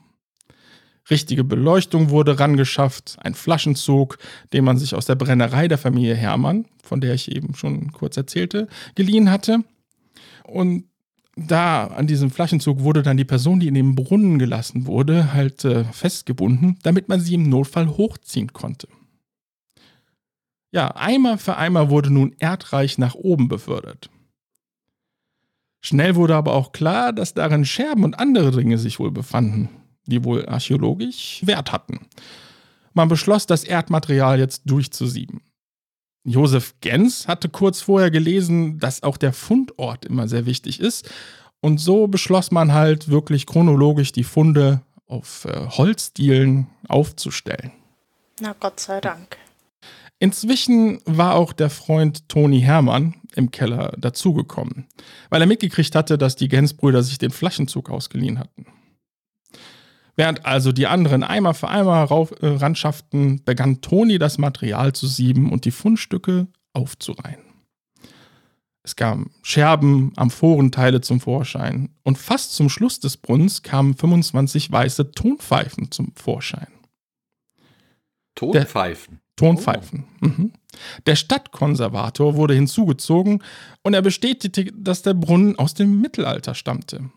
Richtige Beleuchtung wurde rangeschafft, ein Flaschenzug, den man sich aus der Brennerei der Familie Hermann, von der ich eben schon kurz erzählte, geliehen hatte. Und da an diesem Flaschenzug wurde dann die Person, die in den Brunnen gelassen wurde, halt äh, festgebunden, damit man sie im Notfall hochziehen konnte. Ja, Eimer für Eimer wurde nun erdreich nach oben befördert. Schnell wurde aber auch klar, dass darin Scherben und andere Dinge sich wohl befanden, die wohl archäologisch Wert hatten. Man beschloss, das Erdmaterial jetzt durchzusieben. Josef Gens hatte kurz vorher gelesen, dass auch der Fundort immer sehr wichtig ist. Und so beschloss man halt wirklich chronologisch die Funde auf äh, Holzdielen aufzustellen. Na Gott sei Dank. Inzwischen war auch der Freund Toni Hermann im Keller dazugekommen, weil er mitgekriegt hatte, dass die Gensbrüder sich den Flaschenzug ausgeliehen hatten. Während also die anderen einmal für einmal rauf, äh, ranschafften, begann Toni das Material zu sieben und die Fundstücke aufzureihen. Es kamen Scherben, Amphorenteile zum Vorschein und fast zum Schluss des Brunnens kamen 25 weiße Tonpfeifen zum Vorschein. Tonpfeifen? Der, Tonpfeifen. Oh. Mhm. Der Stadtkonservator wurde hinzugezogen und er bestätigte, dass der Brunnen aus dem Mittelalter stammte.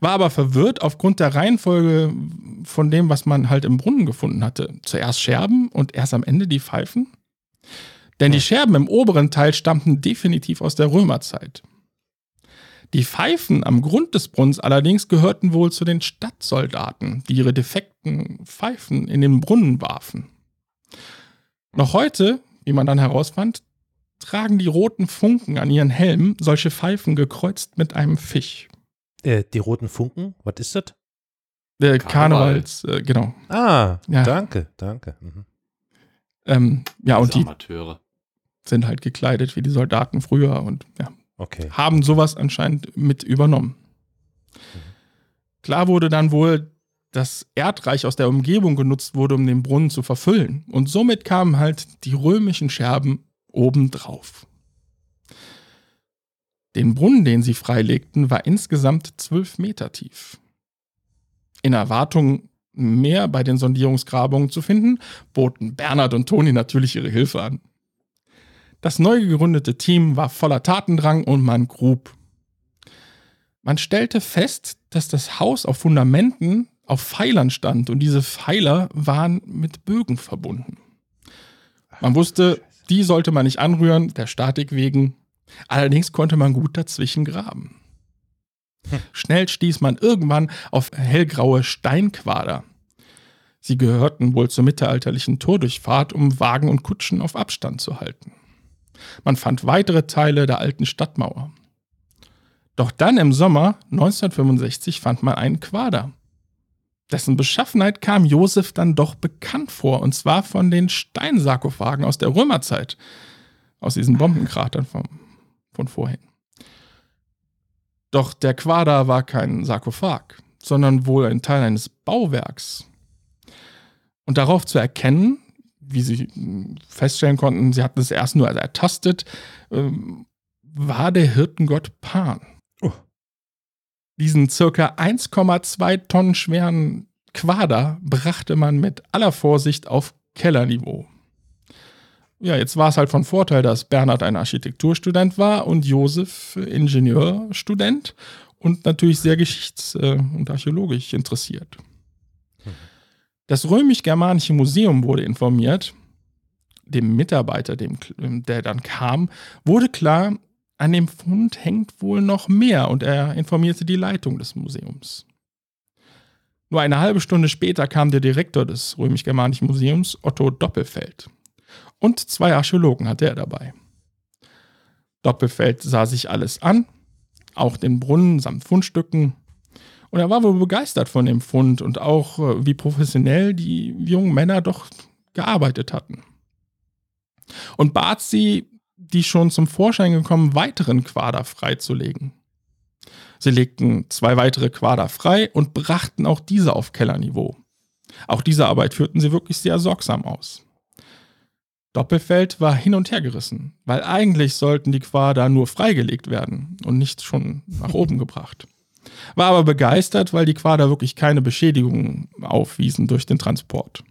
War aber verwirrt aufgrund der Reihenfolge von dem, was man halt im Brunnen gefunden hatte. Zuerst Scherben und erst am Ende die Pfeifen. Denn die Scherben im oberen Teil stammten definitiv aus der Römerzeit. Die Pfeifen am Grund des Brunnens allerdings gehörten wohl zu den Stadtsoldaten, die ihre defekten Pfeifen in den Brunnen warfen. Noch heute, wie man dann herausfand, tragen die roten Funken an ihren Helmen solche Pfeifen gekreuzt mit einem Fisch. Äh, die roten Funken, was ist das? Äh, Karnevals, äh, genau. Ah, ja. danke, danke. Mhm. Ähm, ja, und die Amateure. sind halt gekleidet wie die Soldaten früher und ja, okay. haben sowas anscheinend mit übernommen. Mhm. Klar wurde dann wohl, dass Erdreich aus der Umgebung genutzt wurde, um den Brunnen zu verfüllen. Und somit kamen halt die römischen Scherben obendrauf. Den Brunnen, den sie freilegten, war insgesamt zwölf Meter tief. In Erwartung, mehr bei den Sondierungsgrabungen zu finden, boten Bernhard und Toni natürlich ihre Hilfe an. Das neu gegründete Team war voller Tatendrang und man grub. Man stellte fest, dass das Haus auf Fundamenten auf Pfeilern stand und diese Pfeiler waren mit Bögen verbunden. Man wusste, die sollte man nicht anrühren, der Statik wegen, Allerdings konnte man gut dazwischen graben. Hm. Schnell stieß man irgendwann auf hellgraue Steinquader. Sie gehörten wohl zur mittelalterlichen Tordurchfahrt, um Wagen und Kutschen auf Abstand zu halten. Man fand weitere Teile der alten Stadtmauer. Doch dann im Sommer 1965 fand man einen Quader. Dessen Beschaffenheit kam Josef dann doch bekannt vor, und zwar von den Steinsarkophagen aus der Römerzeit, aus diesen Bombenkratern vom von vorhin. Doch der Quader war kein Sarkophag, sondern wohl ein Teil eines Bauwerks. Und darauf zu erkennen, wie sie feststellen konnten, sie hatten es erst nur ertastet, ähm, war der Hirtengott Pan. Oh. Diesen circa 1,2 Tonnen schweren Quader brachte man mit aller Vorsicht auf Kellerniveau ja, jetzt war es halt von Vorteil, dass Bernhard ein Architekturstudent war und Josef Ingenieurstudent und natürlich sehr geschichts- äh, und archäologisch interessiert. Das römisch-germanische Museum wurde informiert. Dem Mitarbeiter, dem, der dann kam, wurde klar, an dem Fund hängt wohl noch mehr und er informierte die Leitung des Museums. Nur eine halbe Stunde später kam der Direktor des römisch-germanischen Museums, Otto Doppelfeld und zwei Archäologen hatte er dabei. Doppelfeld sah sich alles an, auch den Brunnen samt Fundstücken, und er war wohl begeistert von dem Fund und auch äh, wie professionell die jungen Männer doch gearbeitet hatten. Und bat sie, die schon zum Vorschein gekommen weiteren Quader freizulegen. Sie legten zwei weitere Quader frei und brachten auch diese auf Kellerniveau. Auch diese Arbeit führten sie wirklich sehr sorgsam aus. Doppelfeld war hin und her gerissen, weil eigentlich sollten die Quader nur freigelegt werden und nicht schon nach oben gebracht. War aber begeistert, weil die Quader wirklich keine Beschädigungen aufwiesen durch den Transport.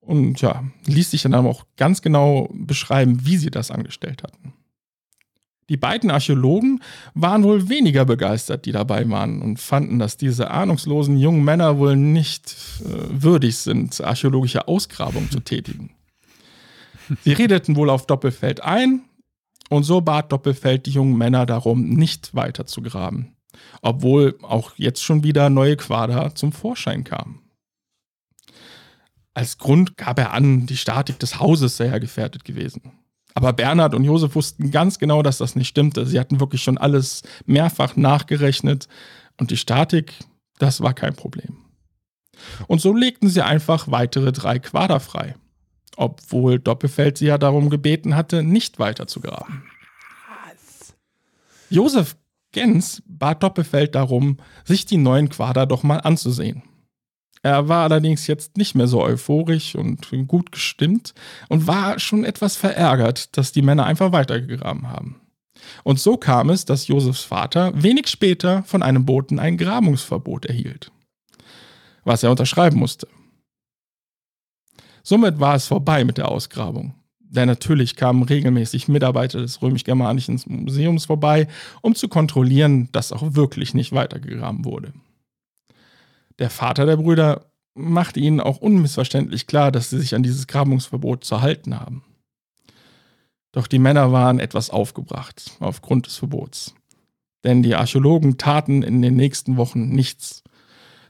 Und ja, ließ sich dann auch ganz genau beschreiben, wie sie das angestellt hatten. Die beiden Archäologen waren wohl weniger begeistert, die dabei waren, und fanden, dass diese ahnungslosen jungen Männer wohl nicht äh, würdig sind, archäologische Ausgrabungen zu tätigen. Sie redeten wohl auf Doppelfeld ein, und so bat Doppelfeld die jungen Männer darum, nicht weiter zu graben, obwohl auch jetzt schon wieder neue Quader zum Vorschein kamen. Als Grund gab er an, die Statik des Hauses sei ja gefährdet gewesen. Aber Bernhard und Josef wussten ganz genau, dass das nicht stimmte. Sie hatten wirklich schon alles mehrfach nachgerechnet und die Statik, das war kein Problem. Und so legten sie einfach weitere drei Quader frei, obwohl Doppelfeld sie ja darum gebeten hatte, nicht weiter zu graben. Josef Gens bat Doppelfeld darum, sich die neuen Quader doch mal anzusehen. Er war allerdings jetzt nicht mehr so euphorisch und gut gestimmt und war schon etwas verärgert, dass die Männer einfach weitergegraben haben. Und so kam es, dass Josefs Vater wenig später von einem Boten ein Grabungsverbot erhielt, was er unterschreiben musste. Somit war es vorbei mit der Ausgrabung. Denn natürlich kamen regelmäßig Mitarbeiter des römisch-germanischen Museums vorbei, um zu kontrollieren, dass auch wirklich nicht weitergegraben wurde. Der Vater der Brüder machte ihnen auch unmissverständlich klar, dass sie sich an dieses Grabungsverbot zu halten haben. Doch die Männer waren etwas aufgebracht aufgrund des Verbots. Denn die Archäologen taten in den nächsten Wochen nichts.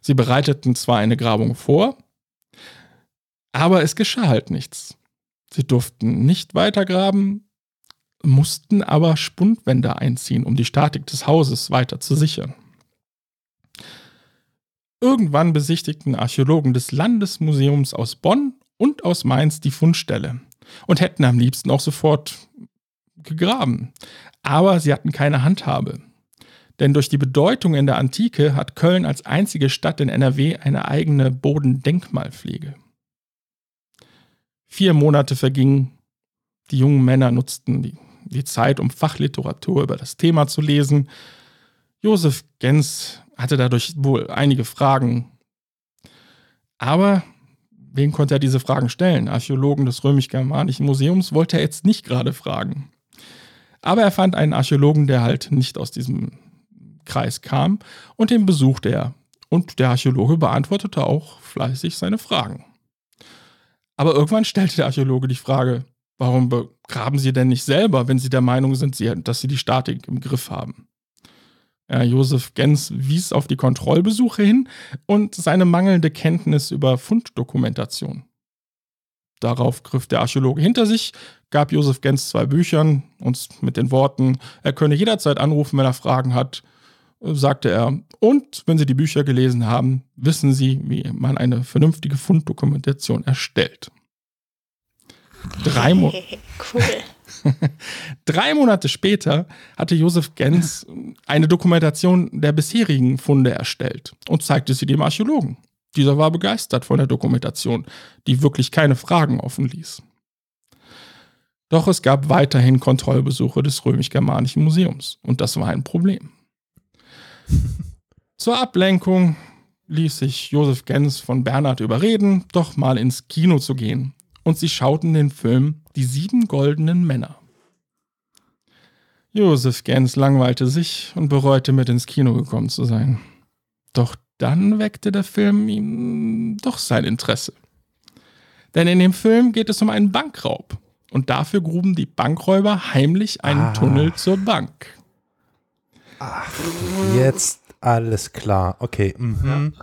Sie bereiteten zwar eine Grabung vor, aber es geschah halt nichts. Sie durften nicht weitergraben, mussten aber Spundwände einziehen, um die Statik des Hauses weiter zu sichern. Irgendwann besichtigten Archäologen des Landesmuseums aus Bonn und aus Mainz die Fundstelle und hätten am liebsten auch sofort gegraben. Aber sie hatten keine Handhabe. Denn durch die Bedeutung in der Antike hat Köln als einzige Stadt in NRW eine eigene Bodendenkmalpflege. Vier Monate vergingen. Die jungen Männer nutzten die, die Zeit, um Fachliteratur über das Thema zu lesen. Josef Gens hatte dadurch wohl einige Fragen. Aber wen konnte er diese Fragen stellen? Archäologen des römisch-germanischen Museums wollte er jetzt nicht gerade fragen. Aber er fand einen Archäologen, der halt nicht aus diesem Kreis kam, und den besuchte er. Und der Archäologe beantwortete auch fleißig seine Fragen. Aber irgendwann stellte der Archäologe die Frage, warum begraben Sie denn nicht selber, wenn Sie der Meinung sind, dass Sie die Statik im Griff haben? Josef Gens wies auf die Kontrollbesuche hin und seine mangelnde Kenntnis über Funddokumentation. Darauf griff der Archäologe hinter sich, gab Josef Gens zwei Büchern und mit den Worten, er könne jederzeit anrufen, wenn er Fragen hat, sagte er, und wenn Sie die Bücher gelesen haben, wissen Sie, wie man eine vernünftige Funddokumentation erstellt. Drei, Mo cool. Drei Monate später hatte Josef Gens eine Dokumentation der bisherigen Funde erstellt und zeigte sie dem Archäologen. Dieser war begeistert von der Dokumentation, die wirklich keine Fragen offen ließ. Doch es gab weiterhin Kontrollbesuche des römisch-germanischen Museums und das war ein Problem. Zur Ablenkung ließ sich Josef Gens von Bernhard überreden, doch mal ins Kino zu gehen. Und sie schauten den Film Die sieben goldenen Männer. Josef Gens langweilte sich und bereute, mit ins Kino gekommen zu sein. Doch dann weckte der Film ihm doch sein Interesse. Denn in dem Film geht es um einen Bankraub. Und dafür gruben die Bankräuber heimlich einen ah. Tunnel zur Bank. Ach, jetzt alles klar. Okay. Mhm.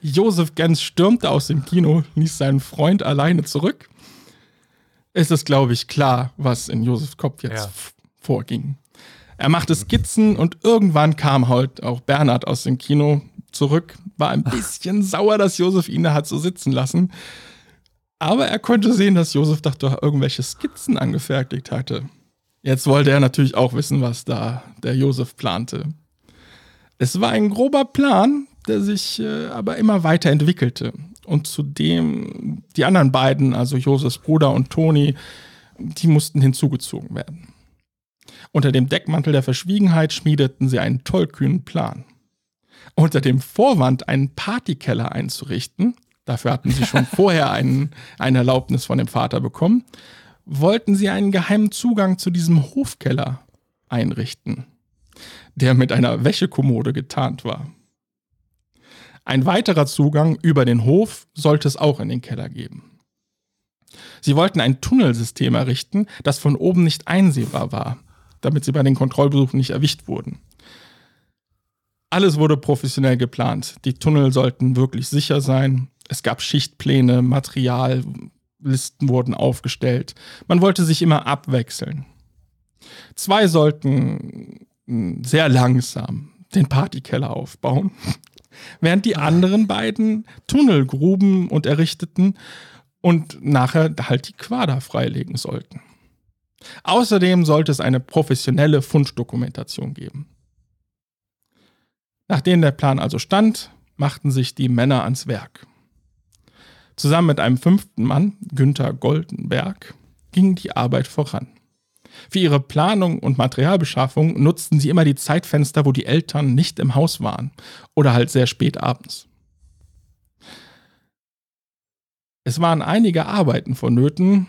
Josef Gens stürmte aus dem Kino, ließ seinen Freund alleine zurück. Es ist, glaube ich, klar, was in Josefs Kopf jetzt ja. vorging. Er machte Skizzen und irgendwann kam halt auch Bernhard aus dem Kino zurück, war ein bisschen sauer, dass Josef ihn da hat so sitzen lassen. Aber er konnte sehen, dass Josef doch irgendwelche Skizzen angefertigt hatte. Jetzt wollte er natürlich auch wissen, was da der Josef plante. Es war ein grober Plan, der sich äh, aber immer weiter entwickelte. Und zudem die anderen beiden, also Josefs Bruder und Toni, die mussten hinzugezogen werden. Unter dem Deckmantel der Verschwiegenheit schmiedeten sie einen tollkühnen Plan. Unter dem Vorwand, einen Partykeller einzurichten, dafür hatten sie schon vorher einen, eine Erlaubnis von dem Vater bekommen, wollten sie einen geheimen Zugang zu diesem Hofkeller einrichten, der mit einer Wäschekommode getarnt war. Ein weiterer Zugang über den Hof sollte es auch in den Keller geben. Sie wollten ein Tunnelsystem errichten, das von oben nicht einsehbar war, damit sie bei den Kontrollbesuchen nicht erwischt wurden. Alles wurde professionell geplant. Die Tunnel sollten wirklich sicher sein. Es gab Schichtpläne, Material, Listen wurden aufgestellt. Man wollte sich immer abwechseln. Zwei sollten hm, sehr langsam den Partykeller aufbauen. während die anderen beiden Tunnel gruben und errichteten und nachher halt die Quader freilegen sollten. Außerdem sollte es eine professionelle Funddokumentation geben. Nachdem der Plan also stand, machten sich die Männer ans Werk. Zusammen mit einem fünften Mann, Günther Goldenberg, ging die Arbeit voran. Für ihre Planung und Materialbeschaffung nutzten sie immer die Zeitfenster, wo die Eltern nicht im Haus waren oder halt sehr spät abends. Es waren einige Arbeiten vonnöten,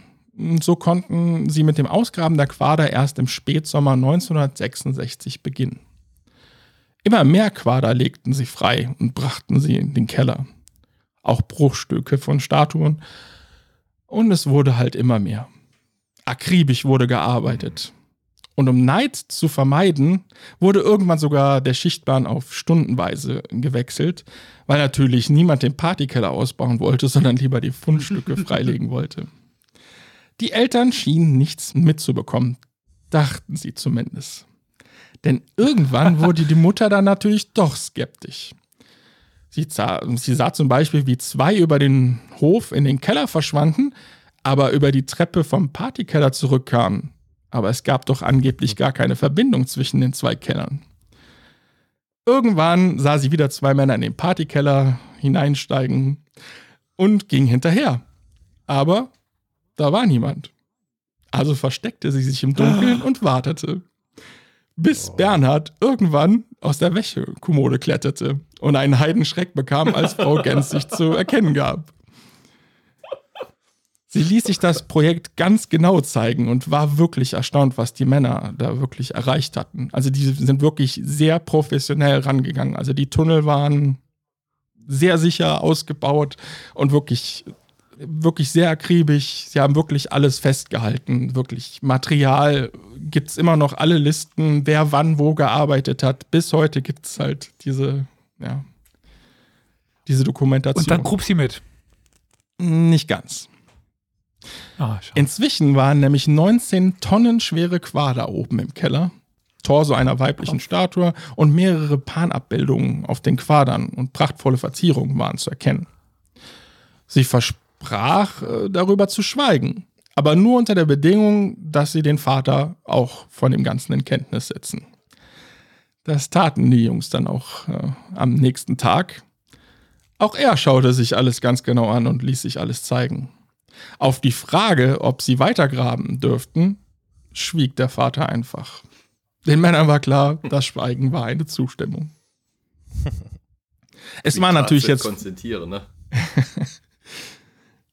so konnten sie mit dem Ausgraben der Quader erst im Spätsommer 1966 beginnen. Immer mehr Quader legten sie frei und brachten sie in den Keller. Auch Bruchstücke von Statuen. Und es wurde halt immer mehr. Akribisch wurde gearbeitet. Und um Neid zu vermeiden, wurde irgendwann sogar der Schichtplan auf stundenweise gewechselt, weil natürlich niemand den Partykeller ausbauen wollte, sondern lieber die Fundstücke freilegen wollte. Die Eltern schienen nichts mitzubekommen, dachten sie zumindest. Denn irgendwann wurde die Mutter dann natürlich doch skeptisch. Sie sah, sie sah zum Beispiel, wie zwei über den Hof in den Keller verschwanden, aber über die Treppe vom Partykeller zurückkamen. Aber es gab doch angeblich gar keine Verbindung zwischen den zwei Kellern. Irgendwann sah sie wieder zwei Männer in den Partykeller hineinsteigen und ging hinterher. Aber da war niemand. Also versteckte sie sich im Dunkeln und wartete. Bis oh. Bernhard irgendwann aus der Wäschekommode kletterte und einen Heidenschreck bekam, als Frau Gens sich zu erkennen gab. Sie ließ sich das Projekt ganz genau zeigen und war wirklich erstaunt, was die Männer da wirklich erreicht hatten. Also die sind wirklich sehr professionell rangegangen. Also die Tunnel waren sehr sicher ausgebaut und wirklich wirklich sehr akribisch. Sie haben wirklich alles festgehalten. Wirklich Material gibt es immer noch alle Listen, wer wann wo gearbeitet hat. Bis heute gibt es halt diese, ja, diese Dokumentation. Und dann grub sie mit. Nicht ganz. Oh, Inzwischen waren nämlich 19 Tonnen schwere Quader oben im Keller. Torso einer weiblichen Statue und mehrere Panabbildungen auf den Quadern und prachtvolle Verzierungen waren zu erkennen. Sie versprach, äh, darüber zu schweigen. Aber nur unter der Bedingung, dass sie den Vater auch von dem Ganzen in Kenntnis setzen. Das taten die Jungs dann auch äh, am nächsten Tag. Auch er schaute sich alles ganz genau an und ließ sich alles zeigen. Auf die Frage, ob sie weitergraben dürften, schwieg der Vater einfach. Den Männern war klar, das Schweigen war eine Zustimmung. es war natürlich jetzt. Konzentrieren, ne?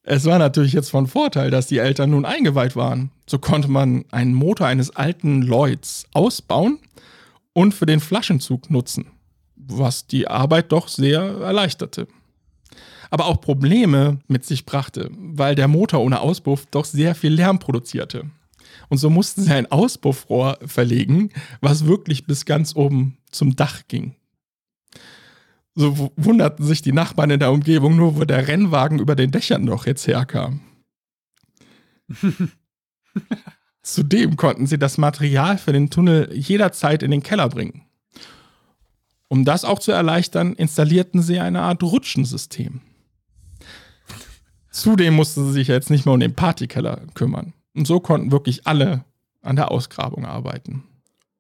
Es war natürlich jetzt von Vorteil, dass die Eltern nun eingeweiht waren. So konnte man einen Motor eines alten Lloyds ausbauen und für den Flaschenzug nutzen, was die Arbeit doch sehr erleichterte. Aber auch Probleme mit sich brachte, weil der Motor ohne Auspuff doch sehr viel Lärm produzierte. Und so mussten sie ein Auspuffrohr verlegen, was wirklich bis ganz oben zum Dach ging. So wunderten sich die Nachbarn in der Umgebung nur, wo der Rennwagen über den Dächern noch jetzt herkam. Zudem konnten sie das Material für den Tunnel jederzeit in den Keller bringen. Um das auch zu erleichtern, installierten sie eine Art Rutschensystem. Zudem mussten sie sich jetzt nicht mehr um den Partykeller kümmern. Und so konnten wirklich alle an der Ausgrabung arbeiten.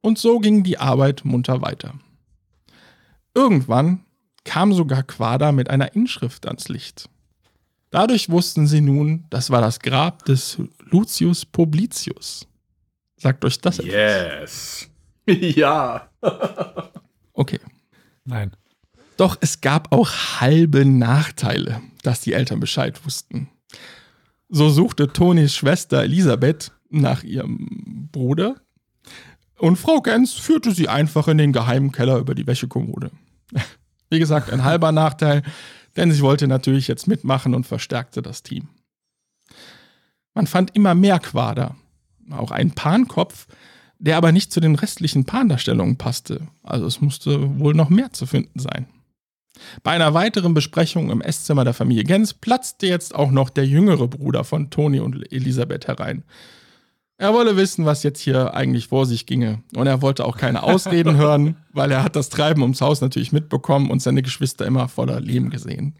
Und so ging die Arbeit munter weiter. Irgendwann kam sogar Quada mit einer Inschrift ans Licht. Dadurch wussten sie nun, das war das Grab des Lucius Publicius. Sagt euch das etwas? Yes. ja. okay. Nein. Doch es gab auch halbe Nachteile, dass die Eltern Bescheid wussten. So suchte Tonis Schwester Elisabeth nach ihrem Bruder und Frau Gens führte sie einfach in den geheimen Keller über die Wäschekommode. Wie gesagt, ein halber Nachteil, denn sie wollte natürlich jetzt mitmachen und verstärkte das Team. Man fand immer mehr Quader, auch einen Pankopf, der aber nicht zu den restlichen Pandarstellungen passte. Also es musste wohl noch mehr zu finden sein. Bei einer weiteren Besprechung im Esszimmer der Familie Gens platzte jetzt auch noch der jüngere Bruder von Toni und Elisabeth herein. Er wolle wissen, was jetzt hier eigentlich vor sich ginge. Und er wollte auch keine Ausreden hören, weil er hat das Treiben ums Haus natürlich mitbekommen und seine Geschwister immer voller Leben gesehen.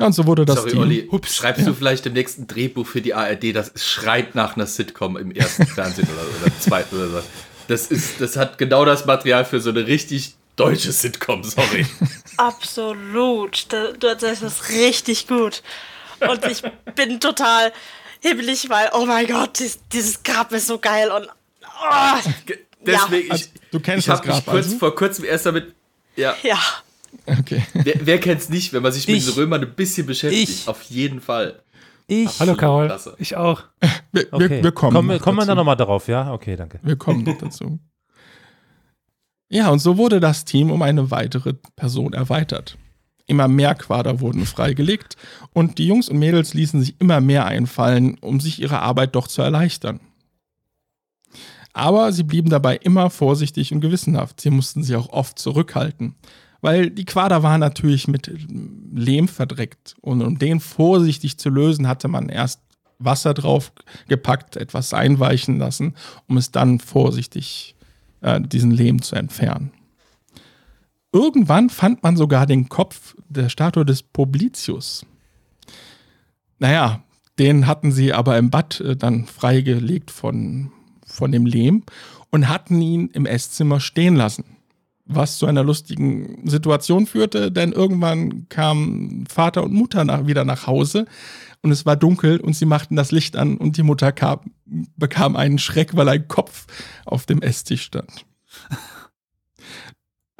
Ja, und so wurde das Sorry, Team. Olli, Hups, schreibst du vielleicht im nächsten Drehbuch für die ARD, das schreit nach einer Sitcom im ersten Fernsehen oder, oder im zweiten oder so. Das, ist, das hat genau das Material für so eine richtig deutsche Sitcom, sorry. Absolut. Du, du erzählst das richtig gut. Und ich bin total hibbelig, weil, oh mein Gott, dieses, dieses Grab ist so geil und. Oh, Deswegen, Also, ich, du kennst ich das habe mich Grab kurz, also? vor kurzem erst damit. Ja, ja. Okay. wer, wer kennt's nicht, wenn man sich mit Ich. den Römern ein bisschen beschäftigt? Ich. Auf jeden Fall. Ich. Hallo Carol. Klasse. Ich auch. Wir, Okay. wir, wir kommen. Kommen, noch kommen wir da nochmal drauf, ja? Okay, danke. Wir kommen noch dazu. Ja, und so wurde das Team um eine weitere Person erweitert. Immer mehr Quader wurden freigelegt und die Jungs und Mädels ließen sich immer mehr einfallen, um sich ihre Arbeit doch zu erleichtern. Aber sie blieben dabei immer vorsichtig und gewissenhaft. Sie mussten sich auch oft zurückhalten, weil die Quader waren natürlich mit Lehm verdreckt und um den vorsichtig zu lösen, hatte man erst Wasser drauf gepackt, etwas einweichen lassen, um es dann vorsichtig äh, diesen Lehm zu entfernen. Irgendwann fand man sogar den Kopf der Statue des Publicius. Naja, den hatten sie aber im Bad äh, dann freigelegt von, von dem Lehm und hatten ihn im Esszimmer stehen lassen. Was zu einer lustigen Situation führte, denn irgendwann kamen Vater und Mutter nach, wieder nach Hause und es war dunkel und sie machten das Licht an und die Mutter kam, bekam einen Schreck, weil ein Kopf auf dem Esstisch stand.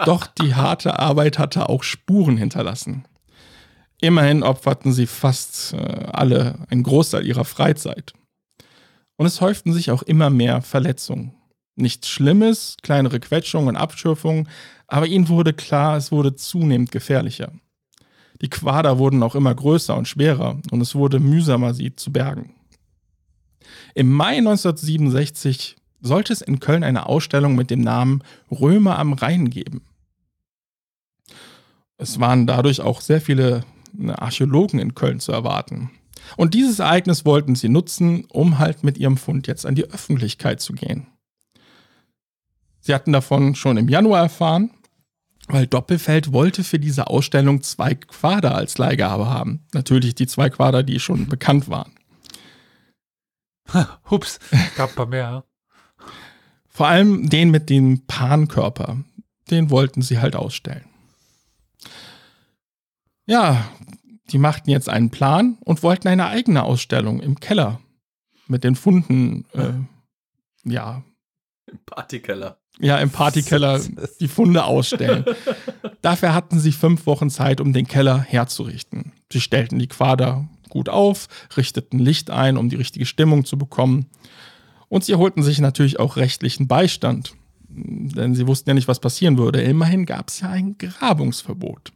Doch die harte Arbeit hatte auch Spuren hinterlassen. Immerhin opferten sie fast äh, alle einen Großteil ihrer Freizeit. Und es häuften sich auch immer mehr Verletzungen. Nichts Schlimmes, kleinere Quetschungen und Abschürfungen, aber ihnen wurde klar, es wurde zunehmend gefährlicher. Die Quader wurden auch immer größer und schwerer und es wurde mühsamer, sie zu bergen. Im Mai 1967 sollte es in Köln eine Ausstellung mit dem Namen Römer am Rhein geben. Es waren dadurch auch sehr viele äh, Archäologen in Köln zu erwarten. Und dieses Ereignis wollten sie nutzen, um halt mit ihrem Fund jetzt an die Öffentlichkeit zu gehen. Sie hatten davon schon im Januar erfahren, weil Doppelfeld wollte für diese Ausstellung zwei Quader als Leihgabe haben. Natürlich die zwei Quader, die schon bekannt waren. Hups, gab ein paar mehr. Vor allem den mit dem Pankörper. Den wollten sie halt ausstellen. Ja, die machten jetzt einen Plan und wollten eine eigene Ausstellung im Keller mit den Funden, äh, ja, Im Partykeller. ja, im Partykeller die Funde ausstellen. Dafür hatten sie fünf Wochen Zeit, um den Keller herzurichten. Sie stellten die Quader gut auf, richteten Licht ein, um die richtige Stimmung zu bekommen. Und sie holten sich natürlich auch rechtlichen Beistand, denn sie wussten ja nicht, was passieren würde. Immerhin gab es ja ein Grabungsverbot.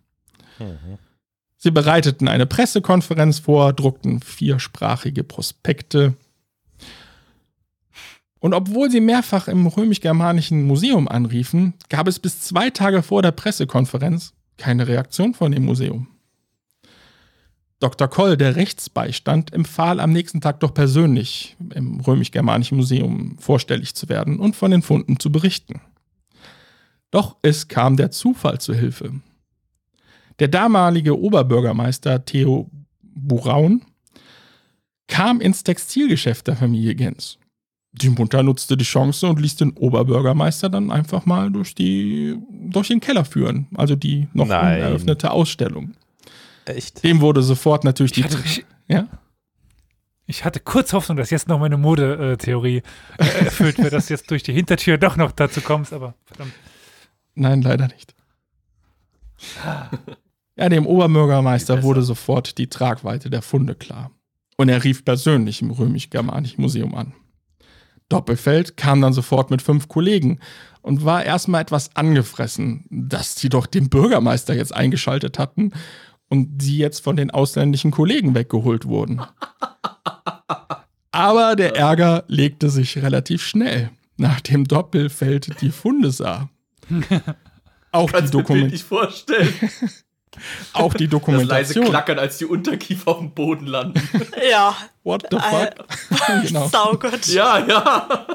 Sie bereiteten eine Pressekonferenz vor, druckten viersprachige Prospekte. Und obwohl sie mehrfach im römisch-germanischen Museum anriefen, gab es bis zwei Tage vor der Pressekonferenz keine Reaktion von dem Museum. Dr. Koll, der Rechtsbeistand, empfahl am nächsten Tag doch persönlich im römisch-germanischen Museum vorstellig zu werden und von den Funden zu berichten. Doch es kam der Zufall zu Hilfe. Der damalige Oberbürgermeister Theo Buraun kam ins Textilgeschäft der Familie Gens. Die Mutter nutzte die Chance und ließ den Oberbürgermeister dann einfach mal durch, die, durch den Keller führen, also die noch Nein. uneröffnete Ausstellung. Echt? Dem wurde sofort natürlich die. Ich ja? ich hatte kurz Hoffnung, dass jetzt noch meine Modetheorie äh, erfüllt wird, dass jetzt durch die Hintertür doch noch dazu kommst, aber verdammt. Nein, leider nicht. Ja, dem Oberbürgermeister wurde sofort die Tragweite der Funde klar. Und er rief persönlich im römisch-germanischen Museum an. Doppelfeld kam dann sofort mit fünf Kollegen und war erstmal etwas angefressen, dass die doch den Bürgermeister jetzt eingeschaltet hatten und die jetzt von den ausländischen Kollegen weggeholt wurden. Aber der Ärger legte sich relativ schnell, nachdem Doppelfeld die Funde sah. Auch die Kannst du mir Dokument nicht vorstellen. Auch die Das leise Dokumentation. Klackern, als die Unterkiefer auf dem Boden landen. Ja, What the fuck? genau. saugut. ja, ja.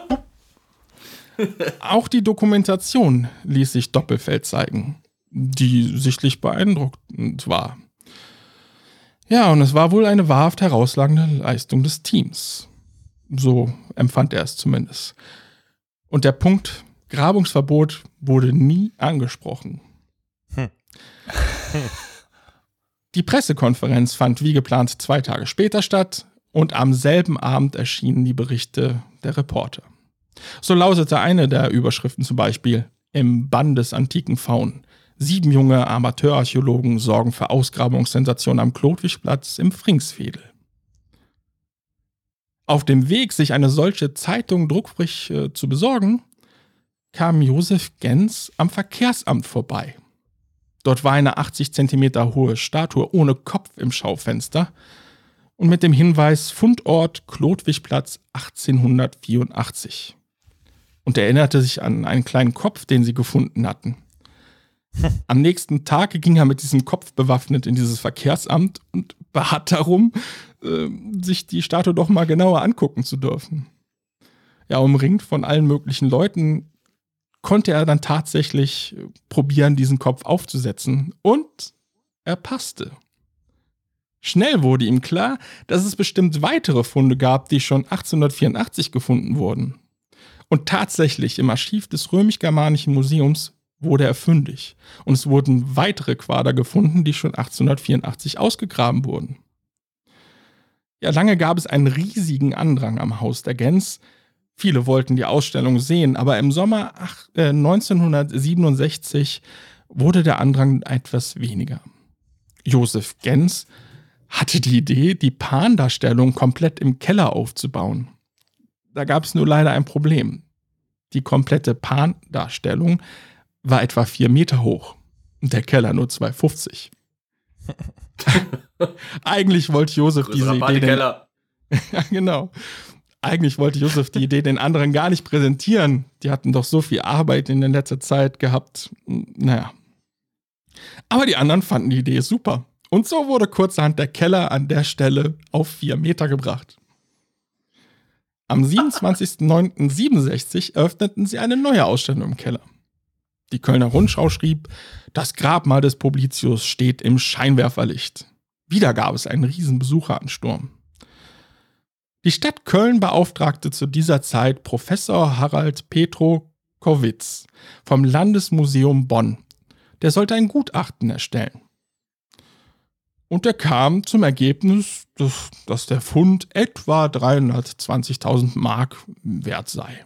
Auch die Dokumentation ließ sich Doppelfeld zeigen, die sichtlich beeindruckend war. Ja, und es war wohl eine wahrhaft herausragende Leistung des Teams. So empfand er es zumindest. Und der Punkt Grabungsverbot wurde nie angesprochen. Die Pressekonferenz fand wie geplant zwei Tage später statt und am selben Abend erschienen die Berichte der Reporter. So lautete eine der Überschriften zum Beispiel im Bann des antiken Faun. Sieben junge Amateurarchäologen sorgen für Ausgrabungssensationen am Klodwigplatz im Fringsfädel. Auf dem Weg, sich eine solche Zeitung druckfrisch äh, zu besorgen, kam Josef Gens am Verkehrsamt vorbei. Dort war eine 80 Zentimeter hohe Statue ohne Kopf im Schaufenster und mit dem Hinweis Fundort Klodwigplatz 1884 und erinnerte sich an einen kleinen Kopf, den sie gefunden hatten. Am nächsten Tag ging er mit diesem Kopf bewaffnet in dieses Verkehrsamt und bat darum, äh, sich die Statue doch mal genauer angucken zu dürfen. Ja, umringt von allen möglichen Leuten konnte er dann tatsächlich probieren, diesen Kopf aufzusetzen. Und er passte. Schnell wurde ihm klar, dass es bestimmt weitere Funde gab, die schon 1884 gefunden wurden. Und tatsächlich im Archiv des römisch-germanischen Museums wurde er fündig. Und es wurden weitere Quader gefunden, die schon 1884 ausgegraben wurden. Ja, lange gab es einen riesigen Andrang am Haus der Gens. Viele wollten die Ausstellung sehen, aber im Sommer ach, äh, 1967 wurde der Andrang etwas weniger. Josef Gens hatte die Idee, die Pan-Darstellung komplett im Keller aufzubauen. Da gab es nur leider ein Problem. Die komplette Pan-Darstellung war etwa vier Meter hoch und der Keller nur 2,50. Eigentlich wollte Josef diese Idee den, ja, genau. Eigentlich wollte Josef die Idee den anderen gar nicht präsentieren. Die hatten doch so viel Arbeit in der letzter Zeit gehabt. Naja. Aber die anderen fanden die Idee super. Und so wurde kurzerhand der Keller an der Stelle auf vier Meter gebracht. Am 27.09.67 eröffneten sie eine neue Ausstellung im Keller. Die Kölner Rundschau schrieb, das Grabmal des Publicius steht im Scheinwerferlicht. Wieder gab es einen riesen Besucheransturm. Die Stadt Köln beauftragte zu dieser Zeit Professor Harald Petro Kowitz vom Landesmuseum Bonn. Der sollte ein Gutachten erstellen. Und er kam zum Ergebnis, dass, dass der Fund etwa 320.000 Mark wert sei.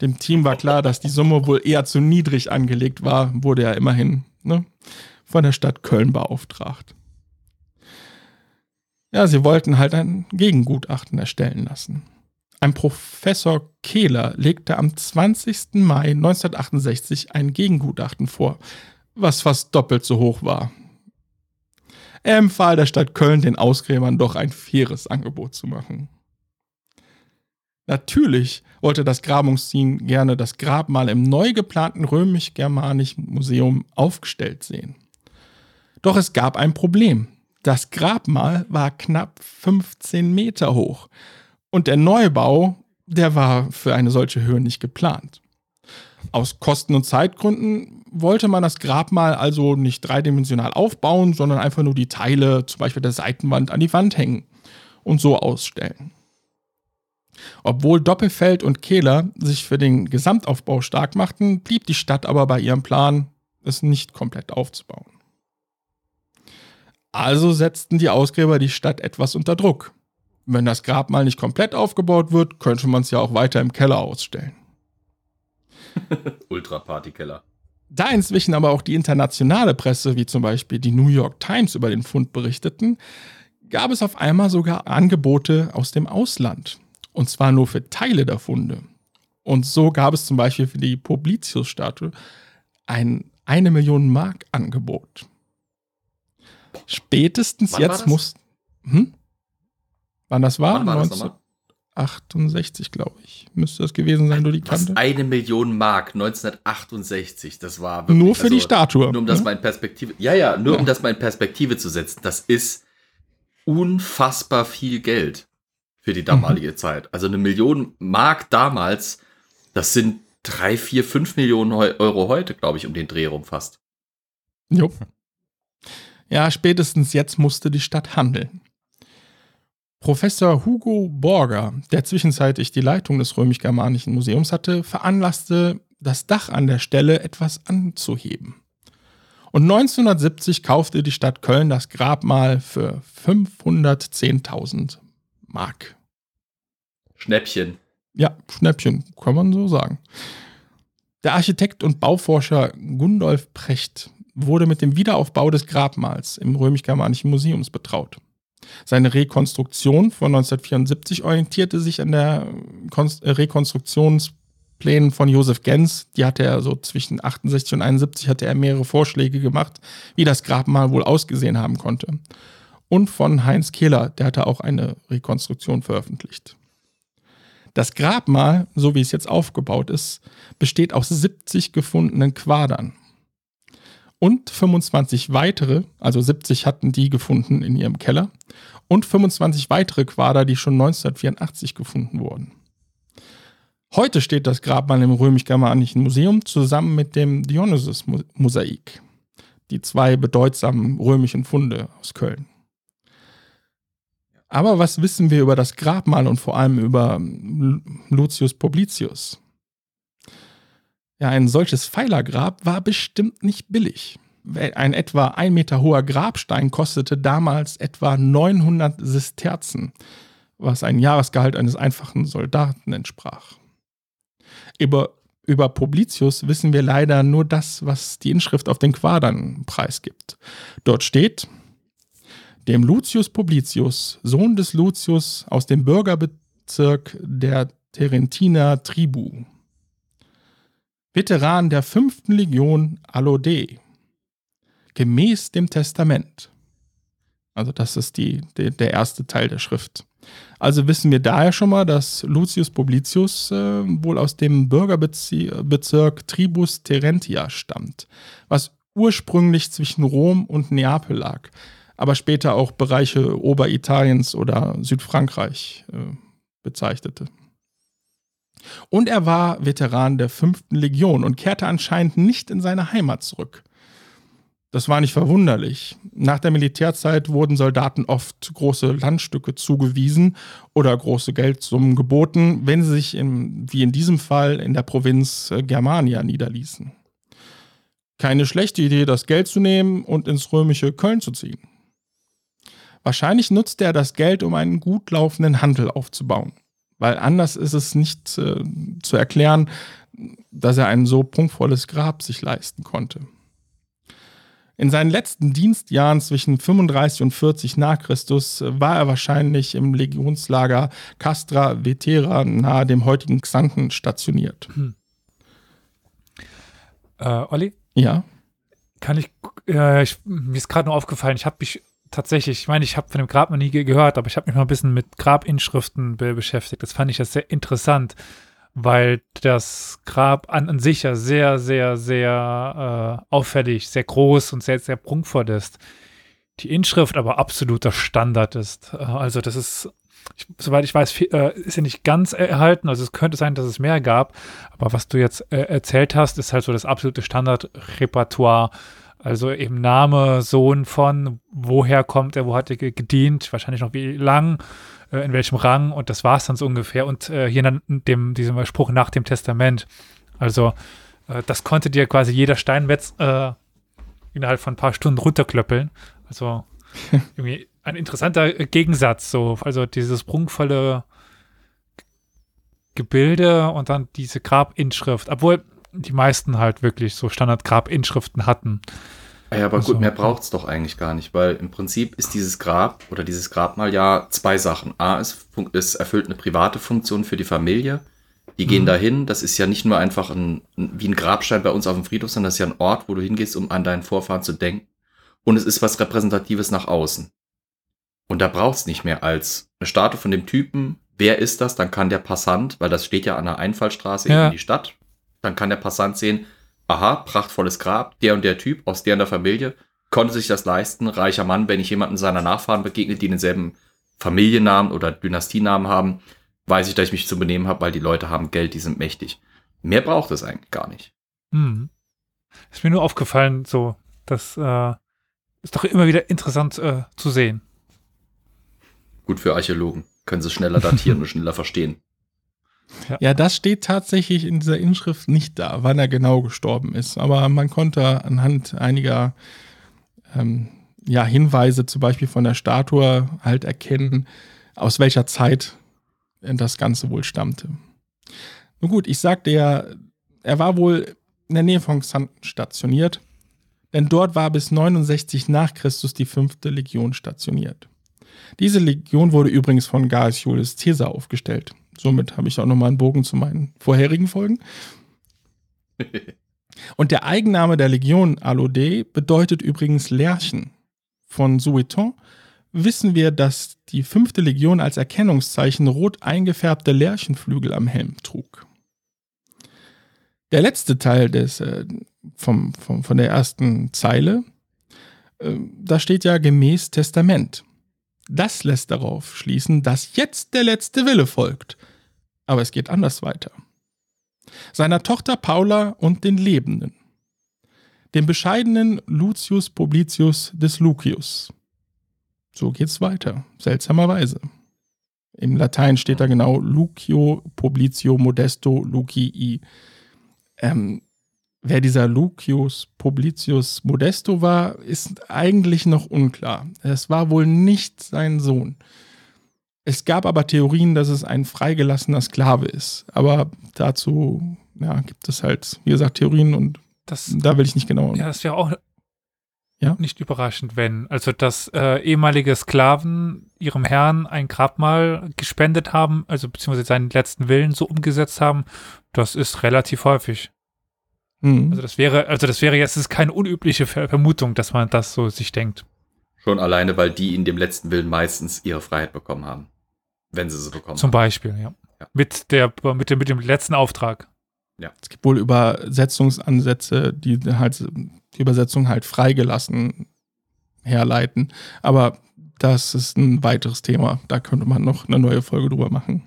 Dem Team war klar, dass die Summe wohl eher zu niedrig angelegt war, wurde er immerhin ne, von der Stadt Köln beauftragt. Ja, sie wollten halt ein Gegengutachten erstellen lassen. Ein Professor Kehler legte am 20. Mai 1968 ein Gegengutachten vor, was fast doppelt so hoch war. Er empfahl der Stadt Köln, den Ausgräbern doch ein faires Angebot zu machen. Natürlich wollte das Grabungsteam gerne das Grabmal im neu geplanten römisch-germanischen Museum aufgestellt sehen. Doch es gab ein Problem. Das Grabmal war knapp 15 Meter hoch und der Neubau, der war für eine solche Höhe nicht geplant. Aus Kosten- und Zeitgründen wollte man das Grabmal also nicht dreidimensional aufbauen, sondern einfach nur die Teile, zum Beispiel der Seitenwand, an die Wand hängen und so ausstellen. Obwohl Doppelfeld und Kehler sich für den Gesamtaufbau stark machten, blieb die Stadt aber bei ihrem Plan, es nicht komplett aufzubauen. Also setzten die Ausgräber die Stadt etwas unter Druck. Wenn das Grabmal nicht komplett aufgebaut wird, könnte man es ja auch weiter im Keller ausstellen. Ultra-Partykeller. Da inzwischen aber auch die internationale Presse, wie zum Beispiel die New York Times, über den Fund berichteten, gab es auf einmal sogar Angebote aus dem Ausland. Und zwar nur für Teile der Funde. Und so gab es zum Beispiel für die Publicius-Statue ein eine Million Mark Angebot. Spätestens Wann jetzt muss. Hm? Wann das war? Wann war das 19 nochmal? 1968, glaube ich. Müsste das gewesen sein, du die Kante. Fast eine Million Mark 1968. Das war wirklich, Nur für die Statue. Nur um das ne? mal in Perspektive. Ja, ja, nur Ja. um das mal in Perspektive zu setzen. Das ist unfassbar viel Geld für die damalige Mhm. Zeit. Also eine Million Mark damals, das sind drei, vier, fünf Millionen Eu- Euro heute, glaube ich, um den Dreh rum fast. Jo. Ja, spätestens jetzt musste die Stadt handeln. Professor Hugo Borger, der zwischenzeitlich die Leitung des römisch-germanischen Museums hatte, veranlasste, das Dach an der Stelle etwas anzuheben. Und 1970 kaufte die Stadt Köln das Grabmal für 510.000 Mark. Schnäppchen. Ja, Schnäppchen, kann man so sagen. Der Architekt und Bauforscher Gundolf Precht wurde mit dem Wiederaufbau des Grabmals im römisch-germanischen Museums betraut. Seine Rekonstruktion von 1974 orientierte sich an der Konst äh, Rekonstruktionsplänen von Josef Gens. Die hatte er so zwischen 68 und 71 hatte er mehrere Vorschläge gemacht, wie das Grabmal wohl ausgesehen haben konnte. Und von Heinz Kehler, der hatte auch eine Rekonstruktion veröffentlicht. Das Grabmal, so wie es jetzt aufgebaut ist, besteht aus 70 gefundenen Quadern. Und 25 weitere, also 70 hatten die gefunden in ihrem Keller, und 25 weitere Quader, die schon 1984 gefunden wurden. Heute steht das Grabmal im römisch-germanischen Museum zusammen mit dem Dionysus-Mosaik, die zwei bedeutsamen römischen Funde aus Köln. Aber was wissen wir über das Grabmal und vor allem über Lu- Lucius Publicius? Ja, ein solches Pfeilergrab war bestimmt nicht billig. Ein etwa ein Meter hoher Grabstein kostete damals etwa 900 Sesterzen, was ein Jahresgehalt eines einfachen Soldaten entsprach. Über, über Publicius wissen wir leider nur das, was die Inschrift auf den Quadern preisgibt. Dort steht, dem Lucius Publicius, Sohn des Lucius aus dem Bürgerbezirk der Terentiner Tribu. Veteran der fünften Legion Allode. Gemäß dem Testament. Also das ist die, die, der erste Teil der Schrift. Also wissen wir daher schon mal, dass Lucius Publicius äh, wohl aus dem Bürgerbezirk Tribus Terentia stammt, was ursprünglich zwischen Rom und Neapel lag aber später auch Bereiche Oberitaliens oder Südfrankreich äh, bezeichnete. Und er war Veteran der fünften Legion und kehrte anscheinend nicht in seine Heimat zurück. Das war nicht verwunderlich. Nach der Militärzeit wurden Soldaten oft große Landstücke zugewiesen oder große Geldsummen geboten, wenn sie sich, in, wie in diesem Fall, in der Provinz äh, Germania niederließen. Keine schlechte Idee, das Geld zu nehmen und ins römische Köln zu ziehen. Wahrscheinlich nutzte er das Geld, um einen gut laufenden Handel aufzubauen. Weil anders ist es nicht äh, zu erklären, dass er ein so prunkvolles Grab sich leisten konnte. In seinen letzten Dienstjahren zwischen 35 und 40 nach Christus äh, war er wahrscheinlich im Legionslager Castra Vetera nahe dem heutigen Xanten stationiert. Äh, Olli, Ja, kann ich, äh, ich mir ist gerade nur aufgefallen, ich habe mich tatsächlich, ich meine, ich habe von dem Grab noch nie ge- gehört, aber ich habe mich mal ein bisschen mit Grabinschriften be beschäftigt. Das fand ich ja sehr interessant, weil das Grab an, an sich ja sehr, sehr, sehr äh, auffällig, sehr groß und sehr, sehr prunkvoll ist. Die Inschrift aber absoluter Standard ist. Äh, Also das ist, ich, soweit ich weiß, viel, äh, ist ja nicht ganz erhalten. Also es könnte sein, dass es mehr gab. Aber was du jetzt äh, erzählt hast, ist halt so das absolute Standardrepertoire. Also eben Name, Sohn von, woher kommt er, wo hat er ge- gedient, wahrscheinlich noch wie lang, äh, in welchem Rang und das war es dann so ungefähr. Und äh, hier dann dem, diesem Spruch nach dem Testament. Also äh, das konnte dir quasi jeder Steinmetz innerhalb von ein paar Stunden runterklöppeln. Also irgendwie ein interessanter Gegensatz, so, also dieses prunkvolle Gebilde und dann diese Grabinschrift, obwohl die meisten halt wirklich so Standard-Grabinschriften hatten. Ja, aber Also, gut, mehr braucht es doch eigentlich gar nicht, weil im Prinzip ist dieses Grab oder dieses Grabmal ja zwei Sachen. A, es, es erfüllt eine private Funktion für die Familie. Die gehen Mhm. dahin. Das ist ja nicht nur einfach ein, ein, wie ein Grabstein bei uns auf dem Friedhof, sondern das ist ja ein Ort, wo du hingehst, um an deinen Vorfahren zu denken. Und es ist was Repräsentatives nach außen. Und da braucht es nicht mehr als eine Statue von dem Typen, wer ist das, dann kann der Passant, weil das steht ja an der Einfallstraße Ja. in die Stadt, dann kann der Passant sehen, aha, prachtvolles Grab, der und der Typ aus der und der Familie, konnte sich das leisten, reicher Mann, wenn ich jemanden seiner Nachfahren begegnet, die denselben Familiennamen oder Dynastienamen haben, weiß ich, dass ich mich zu benehmen habe, weil die Leute haben Geld, die sind mächtig. Mehr braucht es eigentlich gar nicht. Hm. Ist mir nur aufgefallen, so, das äh, ist doch immer wieder interessant äh, zu sehen. Gut für Archäologen. Können sie schneller datieren und schneller verstehen. Ja, das steht tatsächlich in dieser Inschrift nicht da, wann er genau gestorben ist. Aber man konnte anhand einiger ähm, ja, Hinweise, zum Beispiel von der Statue, halt erkennen, aus welcher Zeit das Ganze wohl stammte. Nun gut, ich sagte ja, er war wohl in der Nähe von Xanten stationiert, denn dort war bis 69 nach Christus die fünfte Legion stationiert. Diese Legion wurde übrigens von Gaius Julius Caesar aufgestellt. Somit habe ich auch nochmal einen Bogen zu meinen vorherigen Folgen. Und der Eigenname der Legion Alodé bedeutet übrigens Lerchen. Von Sueton wissen wir, dass die fünfte Legion als Erkennungszeichen rot eingefärbte Lerchenflügel am Helm trug. Der letzte Teil des, äh, vom, vom, von der ersten Zeile, äh, da steht ja gemäß Testament. Das lässt darauf schließen, dass jetzt der letzte Wille folgt. Aber es geht anders weiter. Seiner Tochter Paula und den Lebenden. Dem bescheidenen Lucius Publicius des Lucius. So geht's weiter, seltsamerweise. Im Latein steht da genau Lucio Publicio Modesto Lucii. Ähm, wer dieser Lucius Publicius Modesto war, ist eigentlich noch unklar. Es war wohl nicht sein Sohn. Es gab aber Theorien, dass es ein freigelassener Sklave ist. Aber dazu ja, gibt es halt, wie gesagt, Theorien und Das, da will ich nicht genau. ja, das wäre auch Ja? nicht überraschend, wenn, also dass äh, ehemalige Sklaven ihrem Herrn ein Grabmal gespendet haben, also beziehungsweise seinen letzten Willen so umgesetzt haben, das ist relativ häufig. Hm. Also das wäre, also das wäre jetzt ist keine unübliche Ver Vermutung, dass man das so sich denkt. Schon alleine, weil die in dem letzten Willen meistens ihre Freiheit bekommen haben. Wenn sie sie bekommen Zum haben. Beispiel, ja. Ja. Mit der, mit dem, mit dem letzten Auftrag. Es gibt wohl Übersetzungsansätze, die halt die Übersetzung halt freigelassen herleiten. Aber das ist ein weiteres Thema. Da könnte man noch eine neue Folge drüber machen.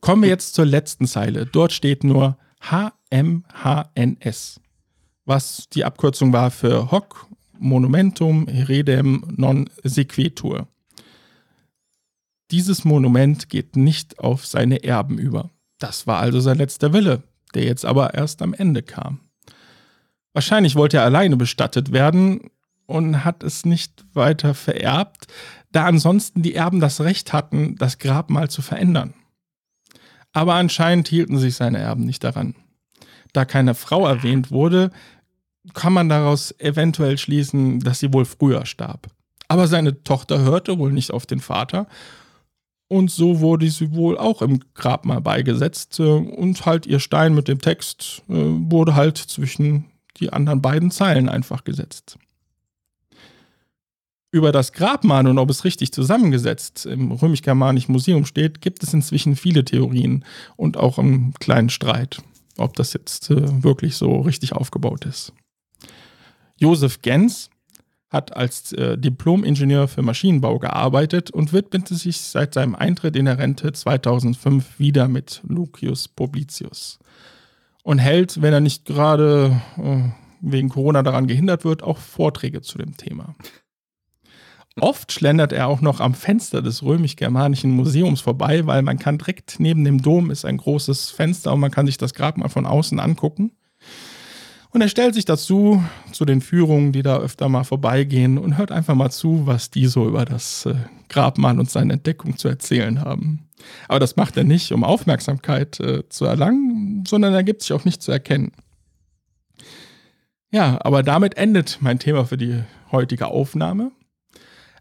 Kommen wir jetzt zur letzten Zeile. Dort steht nur HMHNS, was die Abkürzung war für Hoc Monumentum Heredem Non Sequitur. Dieses Monument geht nicht auf seine Erben über. Das war also sein letzter Wille, der jetzt aber erst am Ende kam. Wahrscheinlich wollte er alleine bestattet werden und hat es nicht weiter vererbt, da ansonsten die Erben das Recht hatten, das Grabmal zu verändern. Aber anscheinend hielten sich seine Erben nicht daran. Da keine Frau erwähnt wurde, kann man daraus eventuell schließen, dass sie wohl früher starb. Aber seine Tochter hörte wohl nicht auf den Vater und so wurde sie wohl auch im Grabmal beigesetzt äh, und halt ihr Stein mit dem Text äh, wurde halt zwischen die anderen beiden Zeilen einfach gesetzt. Über das Grabmal und ob es richtig zusammengesetzt im Römisch-Germanischen Museum steht, gibt es inzwischen viele Theorien und auch einen kleinen Streit, ob das jetzt äh, wirklich so richtig aufgebaut ist. Josef Gens hat als äh, Diplom-Ingenieur für Maschinenbau gearbeitet und widmete sich seit seinem Eintritt in der Rente 2005 wieder mit Lucius Publicius. Und hält, wenn er nicht gerade äh, wegen Corona daran gehindert wird, auch Vorträge zu dem Thema. Oft schlendert er auch noch am Fenster des römisch-germanischen Museums vorbei, weil man kann direkt neben dem Dom ist ein großes Fenster und man kann sich das Grab mal von außen angucken. Und er stellt sich dazu, zu den Führungen, die da öfter mal vorbeigehen und hört einfach mal zu, was die so über das äh, Grabmal und seine Entdeckung zu erzählen haben. Aber das macht er nicht, um Aufmerksamkeit äh, zu erlangen, sondern er gibt sich auch nicht zu erkennen. Ja, aber damit endet mein Thema für die heutige Aufnahme.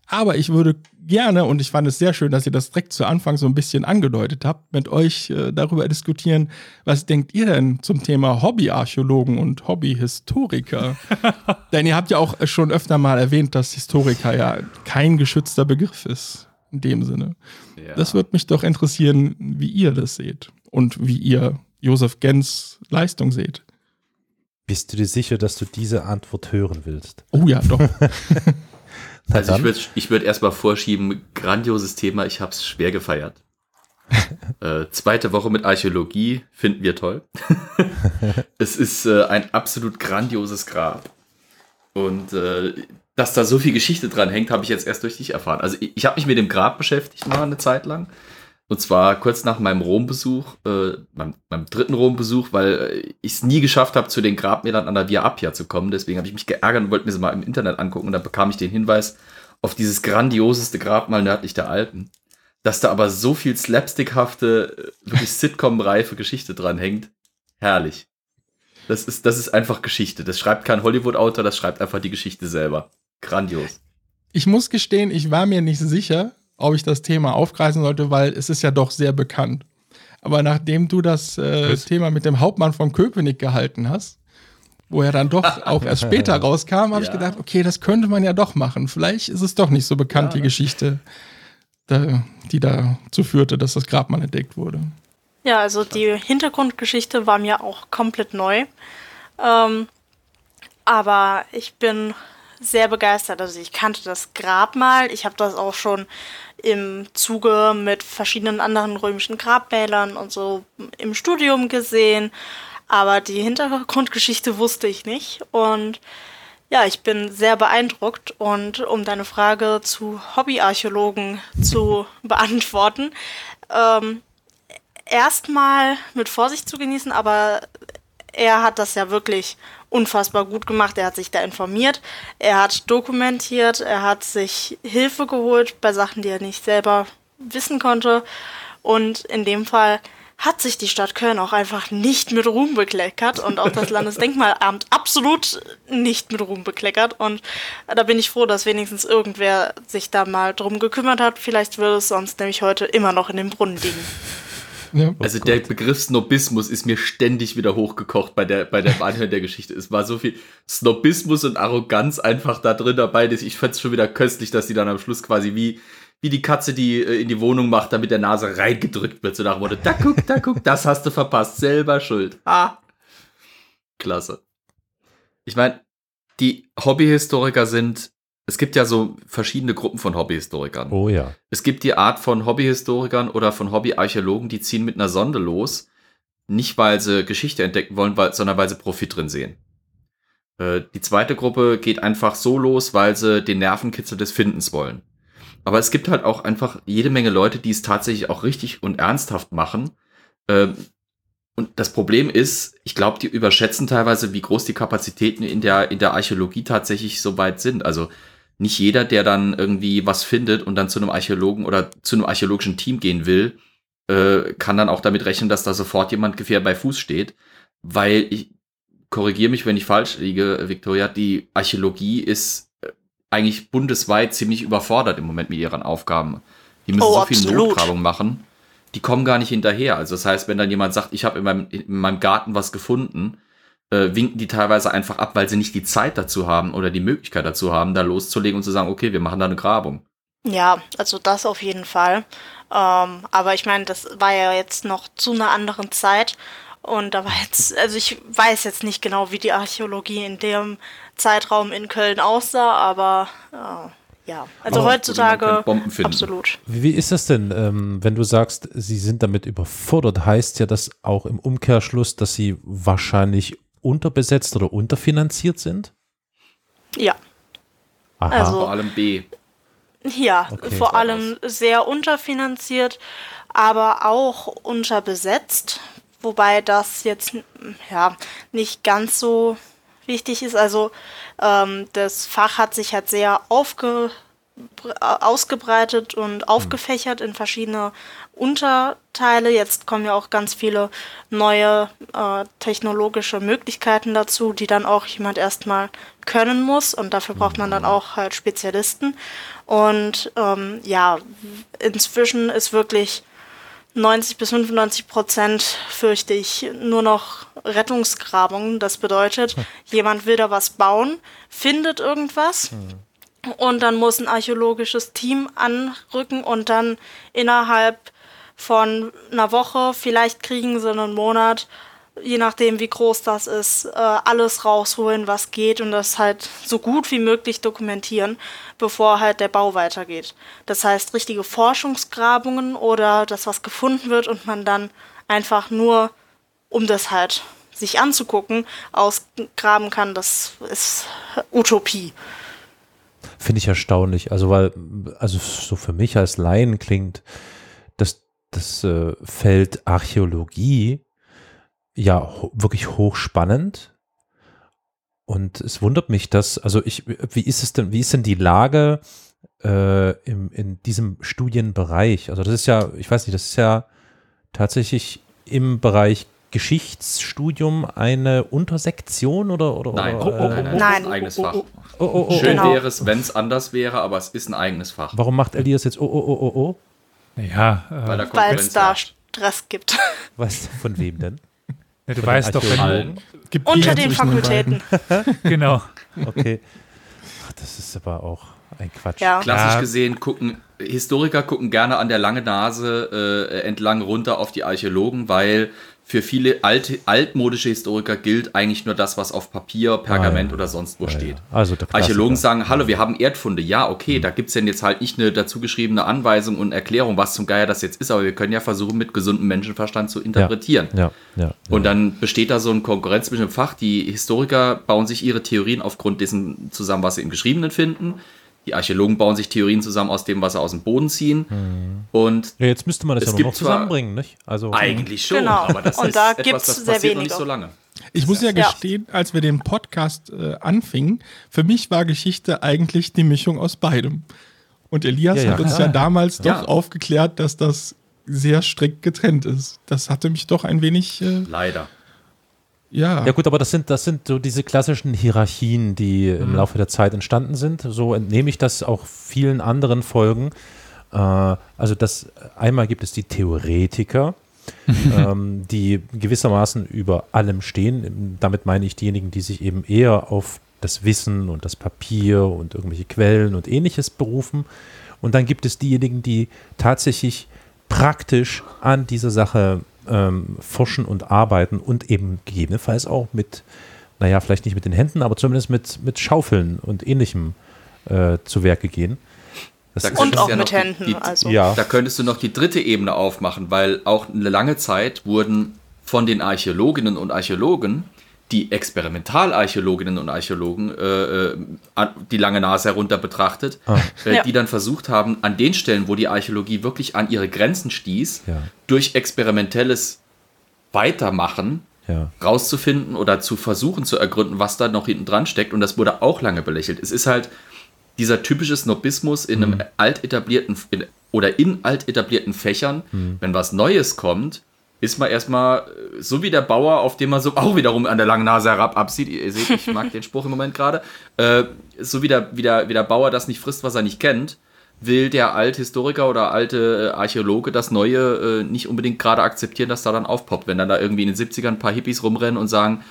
Aber ich würde gerne, und ich fand es sehr schön, dass ihr das direkt zu Anfang so ein bisschen angedeutet habt, mit euch äh, darüber diskutieren, was denkt ihr denn zum Thema Hobbyarchäologen und Hobbyhistoriker? denn ihr habt ja auch schon öfter mal erwähnt, dass Historiker ja kein geschützter Begriff ist. in dem Sinne. Ja. Das würde mich doch interessieren, wie ihr das seht und wie ihr Josef Gens Leistung seht. Bist du dir sicher, dass du diese Antwort hören willst? Oh ja, doch. Na Also ich dann. würde ich würd erstmal vorschieben, grandioses Thema, ich habe es schwer gefeiert. äh, zweite Woche mit Archäologie finden wir toll. es ist äh, ein absolut grandioses Grab. Und äh, dass da so viel Geschichte dran hängt, habe ich jetzt erst durch dich erfahren. Also ich, ich habe mich mit dem Grab beschäftigt mal eine Zeit lang. Und zwar kurz nach meinem Rom-Besuch, äh, meinem, meinem dritten Rom-Besuch, weil äh, ich es nie geschafft habe, zu den Grabmälern an der Via Appia zu kommen. Deswegen habe ich mich geärgert und wollte mir sie mal im Internet angucken. Und dann bekam ich den Hinweis auf dieses grandioseste Grabmal nördlich der Alpen. Dass da aber so viel slapstickhafte, äh, wirklich Sitcom-reife Geschichte dran hängt. Herrlich. Das ist, das ist einfach Geschichte. Das schreibt kein Hollywood-Autor, das schreibt einfach die Geschichte selber. Grandios. Ich muss gestehen, ich war mir nicht sicher, ob ich das Thema aufgreifen sollte, weil es ist ja doch sehr bekannt. Aber nachdem du das äh? Thema mit dem Hauptmann von Köpenick gehalten hast, wo er dann doch auch erst später rauskam, habe ich Ja. gedacht, okay, das könnte man ja doch machen. Vielleicht ist es doch nicht so bekannt, Ja. die Geschichte, da, die dazu führte, dass das Grabmal entdeckt wurde. Ja, also die Hintergrundgeschichte war mir auch komplett neu. Ähm, aber ich bin sehr begeistert. Also ich kannte das Grabmal. Ich habe das auch schon im Zuge mit verschiedenen anderen römischen Grabmälern und so im Studium gesehen. Aber die Hintergrundgeschichte wusste ich nicht. Und ja, ich bin sehr beeindruckt. Und um deine Frage zu Hobbyarchäologen zu beantworten, ähm, erstmal mit Vorsicht zu genießen, aber er hat das ja wirklich unfassbar gut gemacht. Er hat sich da informiert, er hat dokumentiert, er hat sich Hilfe geholt bei Sachen, die er nicht selber wissen konnte. Und in dem Fall hat sich die Stadt Köln auch einfach nicht mit Ruhm bekleckert und auch das Landesdenkmalamt absolut nicht mit Ruhm bekleckert. Und da bin ich froh, dass wenigstens irgendwer sich da mal drum gekümmert hat. Vielleicht würde es sonst nämlich heute immer noch in dem Brunnen liegen. Ja. Also der Begriff Snobismus ist mir ständig wieder hochgekocht bei der, bei der Anhören der Geschichte. Es war so viel Snobismus und Arroganz einfach da drin dabei. dass Ich fand es schon wieder köstlich, dass die dann am Schluss quasi wie, wie die Katze, die äh, in die Wohnung macht, da mit der Nase reingedrückt wird. So nach dem Motto, da guck, da guck, das hast du verpasst, selber schuld. Ah. Klasse. Ich meine, die Hobbyhistoriker sind, es gibt ja so verschiedene Gruppen von Hobbyhistorikern. Oh ja. Es gibt die Art von Hobbyhistorikern oder von Hobbyarchäologen, die ziehen mit einer Sonde los, nicht weil sie Geschichte entdecken wollen, weil, sondern weil sie Profit drin sehen. Äh, die zweite Gruppe geht einfach so los, weil sie den Nervenkitzel des Findens wollen. Aber es gibt halt auch einfach jede Menge Leute, die es tatsächlich auch richtig und ernsthaft machen. Ähm, und das Problem ist, ich glaube, die überschätzen teilweise, wie groß die Kapazitäten in der, in der Archäologie tatsächlich so weit sind. Also nicht jeder, der dann irgendwie was findet und dann zu einem Archäologen oder zu einem archäologischen Team gehen will, äh, kann dann auch damit rechnen, dass da sofort jemand gefähr bei Fuß steht. Weil ich korrigiere mich, wenn ich falsch liege, Victoria, die Archäologie ist äh, eigentlich bundesweit ziemlich überfordert im Moment mit ihren Aufgaben. Die müssen Oh, so viel. Notgrabung machen. Die kommen gar nicht hinterher. Also das heißt, wenn dann jemand sagt, ich habe in meinem, in meinem Garten was gefunden, äh, winken die teilweise einfach ab, weil sie nicht die Zeit dazu haben oder die Möglichkeit dazu haben, da loszulegen und zu sagen, okay, wir machen da eine Grabung. Ja, also das auf jeden Fall. Ähm, aber ich meine, das war ja jetzt noch zu einer anderen Zeit. Und da war jetzt, also ich weiß jetzt nicht genau, wie die Archäologie in dem Zeitraum in Köln aussah, aber äh, ja, also Aber heutzutage absolut. Wie, wie ist das denn, ähm, wenn du sagst, sie sind damit überfordert, heißt ja das auch im Umkehrschluss, dass sie wahrscheinlich unterbesetzt oder unterfinanziert sind? Ja, Aha. Also- Vor allem B. ja, Okay. vor allem sehr unterfinanziert, aber auch unterbesetzt, wobei das jetzt ja nicht ganz so wichtig ist. Also ähm, das Fach hat sich halt sehr aufge ausgebreitet und aufgefächert in verschiedene Unterteile. Jetzt kommen ja auch ganz viele neue äh, technologische Möglichkeiten dazu, die dann auch jemand erstmal können muss und dafür braucht man dann auch halt Spezialisten. Und ähm, ja, inzwischen ist wirklich 90 bis 95 Prozent, fürchte ich, nur noch Rettungsgrabungen. Das bedeutet, jemand will da was bauen, findet irgendwas, Und dann muss ein archäologisches Team anrücken und dann innerhalb von einer Woche, vielleicht kriegen sie einen Monat, je nachdem wie groß das ist, äh, alles rausholen, was geht und das halt so gut wie möglich dokumentieren, bevor halt der Bau weitergeht. Das heißt, richtige Forschungsgrabungen oder das, was gefunden wird und man dann einfach nur, um das halt sich anzugucken, ausgraben kann, das ist Utopie. Finde ich erstaunlich. Also, weil, also so für mich als Laien klingt das, das äh, Feld Archäologie ja ho wirklich hochspannend. Und es wundert mich, dass, also ich, wie ist es denn, wie ist denn die Lage äh, im, in diesem Studienbereich? Also das ist ja, ich weiß nicht, das ist ja tatsächlich im Bereich Geschichtsstudium eine Untersektion oder? oder Nein, oder, oh, nein, nein, Nein. das ist ein eigenes Fach. Oh, oh, oh, Schön Genau. wäre es, wenn es anders wäre, aber es ist ein eigenes Fach. Warum macht Elias jetzt oh, oh, oh, oh, oh? Ja, Weil äh, Weil es da. Stress gibt. Was, von wem denn? ja, du von weißt doch, wenn? Gibt Unter den Fakultäten. genau. Okay. Ach, das ist aber auch ein Quatsch. Ja. Klassisch Ja. gesehen gucken Historiker gucken gerne an der langen Nase äh, entlang runter auf die Archäologen, weil für viele alte, altmodische Historiker gilt eigentlich nur das, was auf Papier, Pergament Ah, ja. oder sonst wo Ja, steht. ja. Also. Archäologen sagen, hallo, wir haben Erdfunde. Ja, okay, da gibt es denn jetzt halt nicht eine dazu geschriebene Anweisung und Erklärung, was zum Geier das jetzt ist, aber wir können ja versuchen, mit gesundem Menschenverstand zu interpretieren. Und dann besteht da so ein Konkurrenz zwischen dem Fach. Die Historiker bauen sich ihre Theorien aufgrund dessen zusammen, was sie im Geschriebenen finden. Die Archäologen bauen sich Theorien zusammen aus dem, was sie aus dem Boden ziehen. Und ja, jetzt müsste man das Es ja noch zusammenbringen, nicht? Also eigentlich schon, Genau. aber das Und ist da etwas, gibt's das sehr passiert noch nicht so lange. Ich muss ja Ja. gestehen, als wir den Podcast äh, anfingen, für mich war Geschichte eigentlich die Mischung aus beidem. Und Elias Ja, ja, hat uns klar. ja damals doch Ja. aufgeklärt, dass das sehr strikt getrennt ist. Das hatte mich doch ein wenig, äh, Leider. Ja, Ja gut, aber das sind, das sind so diese klassischen Hierarchien, die Mhm. im Laufe der Zeit entstanden sind. So entnehme ich das auch vielen anderen Folgen. Äh, also das einmal gibt es die Theoretiker, ähm, die gewissermaßen über allem stehen. Damit meine ich diejenigen, die sich eben eher auf das Wissen und das Papier und irgendwelche Quellen und ähnliches berufen. Und dann gibt es diejenigen, die tatsächlich praktisch an dieser Sache ähm, forschen und arbeiten und eben gegebenenfalls auch mit, naja, vielleicht nicht mit den Händen, aber zumindest mit, mit Schaufeln und ähnlichem äh, zu Werke gehen. Das Und auch ja mit noch die- Händen. die- also. ja, Da könntest du noch die dritte Ebene aufmachen, weil auch eine lange Zeit wurden von den Archäologinnen und Archäologen die Experimentalarchäologinnen und Archäologen äh, äh, die lange Nase herunter betrachtet, äh, Ja. die dann versucht haben, an den Stellen, wo die Archäologie wirklich an ihre Grenzen stieß, Ja. durch experimentelles Weitermachen ja. rauszufinden oder zu versuchen zu ergründen, was da noch hinten dran steckt. Und das wurde auch lange belächelt. Es ist halt dieser typische Snobismus in einem alt etablierten in, oder in alt etablierten Fächern. Wenn was Neues kommt, ist man erstmal äh, so wie der Bauer, auf dem man so auch wiederum an der langen Nase herab absieht. Ihr seht, ich mag den Spruch im Moment gerade. Äh, so wie der, wie, der, wie der Bauer das nicht frisst, was er nicht kennt, will der Althistoriker oder alte äh, Archäologe das Neue äh, nicht unbedingt gerade akzeptieren, dass da dann aufpoppt. Wenn dann da irgendwie in den 70ern ein paar Hippies rumrennen und sagen,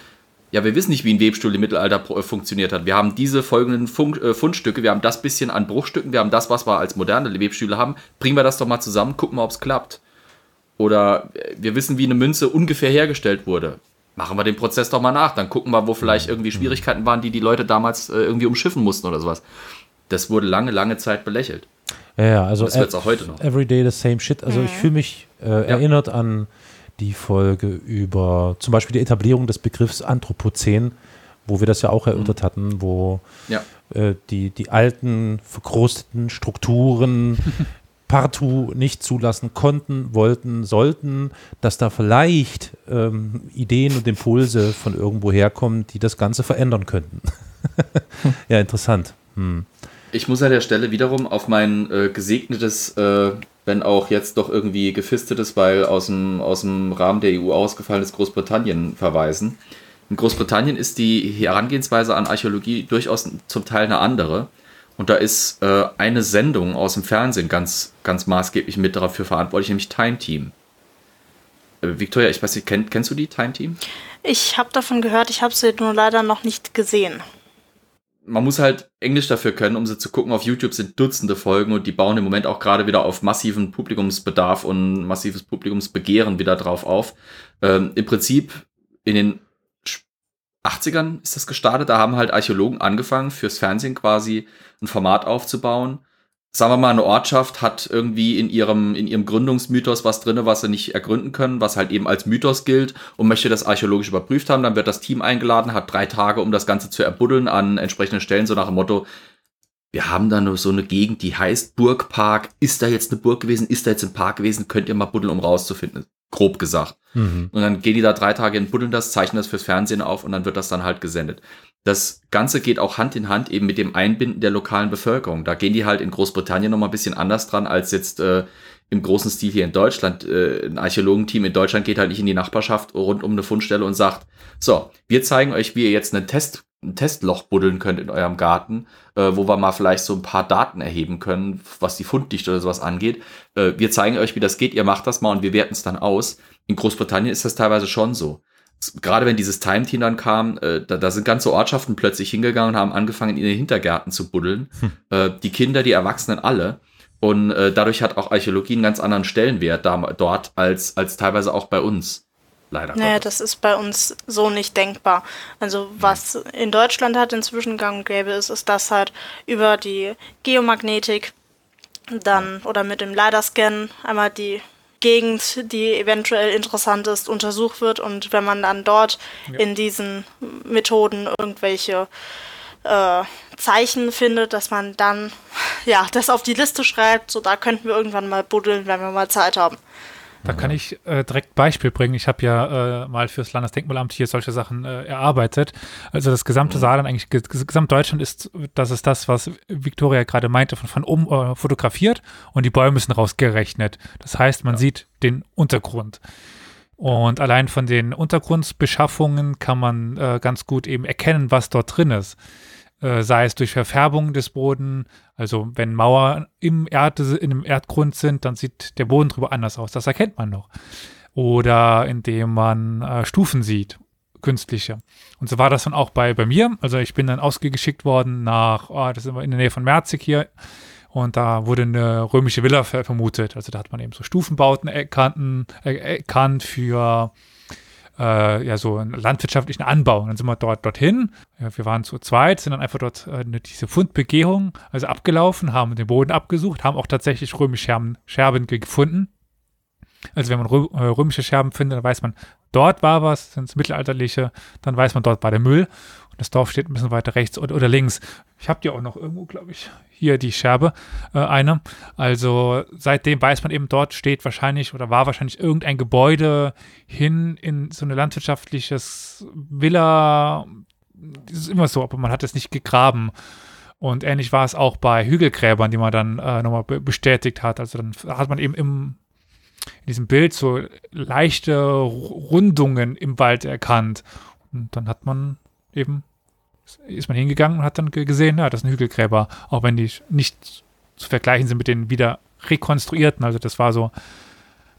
ja, wir wissen nicht, wie ein Webstuhl im Mittelalter äh, funktioniert hat. Wir haben diese folgenden Funk, äh, Fundstücke, wir haben das bisschen an Bruchstücken, wir haben das, was wir als moderne Webstühle haben. Bringen wir das doch mal zusammen, gucken mal, ob es klappt. Oder äh, wir wissen, wie eine Münze ungefähr hergestellt wurde. Machen wir den Prozess doch mal nach. Dann gucken wir, wo vielleicht irgendwie Schwierigkeiten waren, die die Leute damals äh, irgendwie umschiffen mussten oder sowas. Das wurde lange, lange Zeit belächelt. Ja, ja, also Das wird's auch heute noch. Everyday the same shit. Also ich fühle mich äh, erinnert an die Folge über zum Beispiel die Etablierung des Begriffs Anthropozän, wo wir das ja auch erörtert hatten, wo Ja. äh, die, die alten, verkrusteten Strukturen partout nicht zulassen konnten, wollten, sollten, dass da vielleicht ähm, Ideen und Impulse von irgendwo herkommen, die das Ganze verändern könnten. ja, interessant. Hm. Ich muss an der Stelle wiederum auf mein äh, gesegnetes, äh, wenn auch jetzt doch irgendwie gefistetes, weil aus dem, aus dem Rahmen der EU ausgefallenes Großbritannien verweisen. In Großbritannien ist die Herangehensweise an Archäologie durchaus zum Teil eine andere. Und da ist äh, eine Sendung aus dem Fernsehen ganz, ganz maßgeblich mit dafür verantwortlich, nämlich Time Team. Äh, Victoria, ich weiß nicht, kenn, kennst du die Time Team? Ich habe davon gehört, ich habe sie nur leider noch nicht gesehen. man muss halt Englisch dafür können, um sie zu gucken. Auf YouTube sind Dutzende Folgen und die bauen im Moment auch gerade wieder auf massiven Publikumsbedarf und massives Publikumsbegehren wieder drauf auf. Ähm, Im Prinzip in den 80ern ist das gestartet. Da haben halt Archäologen angefangen, fürs Fernsehen quasi ein Format aufzubauen. Sagen wir mal, eine Ortschaft hat irgendwie in ihrem, in ihrem Gründungsmythos was drinne, was sie nicht ergründen können, was halt eben als Mythos gilt und möchte das archäologisch überprüft haben. Dann wird das Team eingeladen, hat drei Tage, um das Ganze zu erbuddeln an entsprechenden Stellen, so nach dem Motto, wir haben da nur so eine Gegend, die heißt Burgpark. Ist da jetzt eine Burg gewesen? Ist da jetzt ein Park gewesen? Könnt ihr mal buddeln, um rauszufinden. Grob gesagt. Mhm. Und dann gehen die da drei Tage in buddeln das, zeichnen das fürs Fernsehen auf und dann wird das dann halt gesendet. Das Ganze geht auch Hand in Hand eben mit dem Einbinden der lokalen Bevölkerung. Da gehen die halt in Großbritannien noch mal ein bisschen anders dran als jetzt äh, im großen Stil hier in Deutschland. Äh, ein Archäologenteam in Deutschland geht halt nicht in die Nachbarschaft rund um eine Fundstelle und sagt, so, wir zeigen euch, wie ihr jetzt einen Test ein Testloch buddeln könnt in eurem Garten, äh, wo wir mal vielleicht so ein paar Daten erheben können, was die Funddichte oder sowas angeht. Äh, wir zeigen euch, wie das geht, ihr macht das mal und wir werten es dann aus. In Großbritannien ist das teilweise schon so. Gerade wenn dieses Time-Team dann kam, äh, da, da sind ganze Ortschaften plötzlich hingegangen und haben angefangen, in den Hintergärten zu buddeln. Hm. Äh, die Kinder, die Erwachsenen alle. Und äh, dadurch hat auch Archäologie einen ganz anderen Stellenwert da, dort als, als teilweise auch bei uns. Leider. Naja, Gottes. das ist bei uns so nicht denkbar. Also was in Deutschland halt inzwischen gang und gäbe ist, ist das halt über die Geomagnetik dann oder mit dem LiDAR-Scan einmal die Gegend, die eventuell interessant ist, untersucht wird und wenn man dann dort in diesen Methoden irgendwelche äh, Zeichen findet, dass man dann ja das auf die Liste schreibt, so da könnten wir irgendwann mal buddeln, wenn wir mal Zeit haben. Da kann ich äh, direkt Beispiel bringen. Ich habe ja äh, mal fürs Landesdenkmalamt hier solche Sachen äh, erarbeitet. Also das gesamte Saarland, eigentlich ges Gesamtdeutschland ist, das ist das, was Victoria gerade meinte, von, von oben äh, fotografiert und die Bäume sind rausgerechnet. Das heißt, man sieht den Untergrund. Und allein von den Untergrundbeschaffungen kann man äh, ganz gut eben erkennen, was dort drin ist. Äh, sei es durch Verfärbung des Bodens, also wenn Mauern im, Erde, in dem Erdgrund sind, dann sieht der Boden drüber anders aus. Das erkennt man noch. Oder indem man äh, Stufen sieht, künstliche. Und so war das dann auch bei, bei mir. Also ich bin dann ausgeschickt worden nach, oh, das ist immer in der Nähe von Merzig hier. Und da wurde eine römische Villa ver vermutet. Also da hat man eben so Stufenbauten erkannt, äh, erkannt für äh, ja, so einen landwirtschaftlichen Anbau. Und dann sind wir dort dorthin. Ja, wir waren zu zweit, sind dann einfach dort äh, diese Fundbegehung, also abgelaufen, haben den Boden abgesucht, haben auch tatsächlich römische Scherben, gefunden. Also wenn man rö äh, römische Scherben findet, dann weiß man, dort war was, sind es mittelalterliche, dann weiß man, dort war der Müll. Und das Dorf steht ein bisschen weiter rechts oder, oder links. Ich habe die auch noch irgendwo, glaube ich, hier die Scherbe, äh, eine. Also seitdem weiß man eben, dort steht wahrscheinlich oder war wahrscheinlich irgendein Gebäude hin in so eine landwirtschaftliches Villa. Das ist immer so, aber man hat es nicht gegraben. Und ähnlich war es auch bei Hügelgräbern, die man dann äh, nochmal be bestätigt hat. Also dann hat man eben im, in diesem Bild so leichte Rundungen im Wald erkannt. Und dann hat man eben, ist man hingegangen und hat dann gesehen, ja, das sind Hügelgräber, auch wenn die nicht zu vergleichen sind mit den wieder rekonstruierten. Also das war so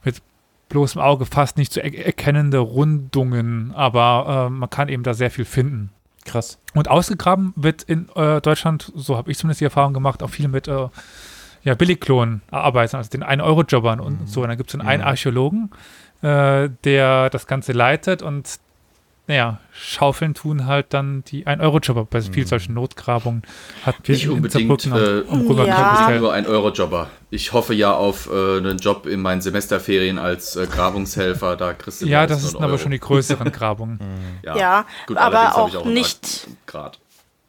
mit bloßem Auge fast nicht zu er erkennende Rundungen, aber äh, man kann eben da sehr viel finden. Krass. Und ausgegraben wird in äh, Deutschland, so habe ich zumindest die Erfahrung gemacht, auch viel mit äh, ja, Billigklonen arbeiten, also den 1-Euro-Jobbern und Mhm. so. Und dann gibt es einen Archäologen, äh, der das Ganze leitet und naja, Schaufeln tun halt dann die 1-Euro-Jobber bei vielen solchen Notgrabungen. Hat Nicht in unbedingt, äh, Rüber Ja. nur ein Eurojobber. Ich hoffe ja auf äh, einen Job in meinen Semesterferien als äh, Grabungshelfer. Da kriegst du Ja, das sind aber Euro. schon die größeren Grabungen. Ja, Gut, aber auch einen nicht- Grad.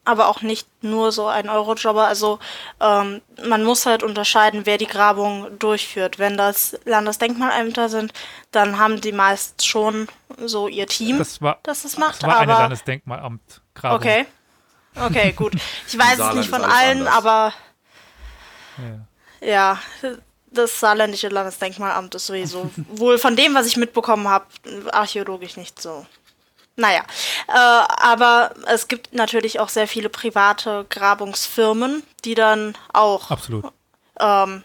Aber auch nicht nur so ein Eurojobber. Also ähm, man muss halt unterscheiden, wer die Grabung durchführt. Wenn das Landesdenkmalämter sind, dann haben die meist schon so ihr Team, das, Das war, es macht. das war eine aber Landesdenkmalamtgrabung. okay, okay, gut. Ich weiß es nicht von allen, anders. aber Ja. ja, das saarländische Landesdenkmalamt ist sowieso wohl von dem, was ich mitbekommen habe, archäologisch nicht so. Naja, äh, aber es gibt natürlich auch sehr viele private Grabungsfirmen, die dann auch Absolut. ähm,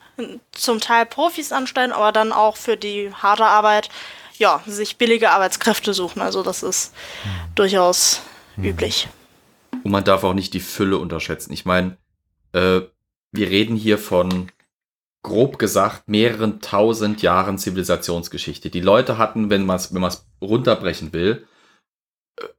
zum Teil Profis anstellen, aber dann auch für die harte Arbeit, ja, sich billige Arbeitskräfte suchen. Also das ist durchaus üblich. Und man darf auch nicht die Fülle unterschätzen. Ich meine, äh, wir reden hier von grob gesagt mehreren tausend Jahren Zivilisationsgeschichte. Die Leute hatten, wenn man es wenn man's runterbrechen will,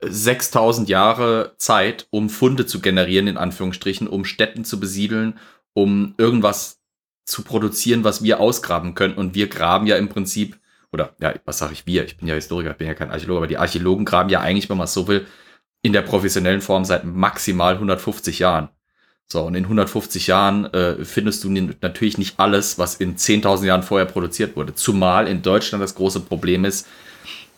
6000 Jahre Zeit, um Funde zu generieren, in Anführungsstrichen, um Städten zu besiedeln, um irgendwas zu produzieren, was wir ausgraben können. Und wir graben ja im Prinzip, oder ja, was sage ich wir? Ich bin ja Historiker, ich bin ja kein Archäologe, aber die Archäologen graben ja eigentlich, wenn man es so will, in der professionellen Form seit maximal 150 Jahren. So, und in 150 Jahren äh, findest du natürlich nicht alles, was in 10.000 Jahren vorher produziert wurde. Zumal in Deutschland das große Problem ist,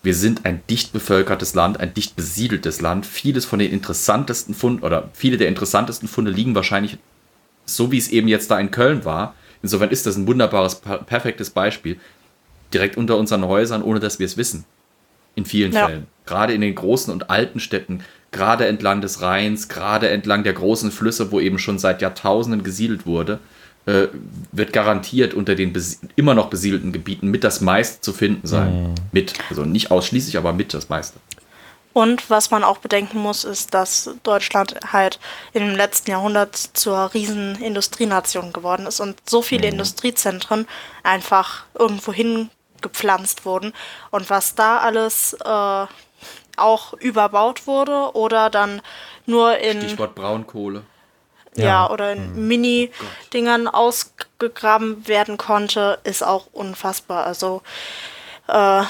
wir sind ein dicht bevölkertes Land, ein dicht besiedeltes Land. Vieles von den interessantesten Funden oder viele der interessantesten Funde liegen wahrscheinlich so, wie es eben jetzt da in Köln war. Insofern ist das ein wunderbares, perfektes Beispiel. Direkt unter unseren Häusern, ohne dass wir es wissen. In vielen ja. Fällen. Gerade in den großen und alten Städten gerade entlang des Rheins, gerade entlang der großen Flüsse, wo eben schon seit Jahrtausenden gesiedelt wurde, äh, wird garantiert unter den immer noch besiedelten Gebieten mit das meiste zu finden sein. Mhm. Mit, also nicht ausschließlich, aber mit das meiste. Und was man auch bedenken muss, ist, dass Deutschland halt im letzten Jahrhundert zur riesen Industrienation geworden ist und so viele mhm. Industriezentren einfach irgendwo hingepflanzt wurden. Und was da alles äh, auch überbaut wurde oder dann nur in. Stichwort Braunkohle. Ja, ja oder in hm. Mini-Dingern ausgegraben werden konnte, ist auch unfassbar. Also, äh,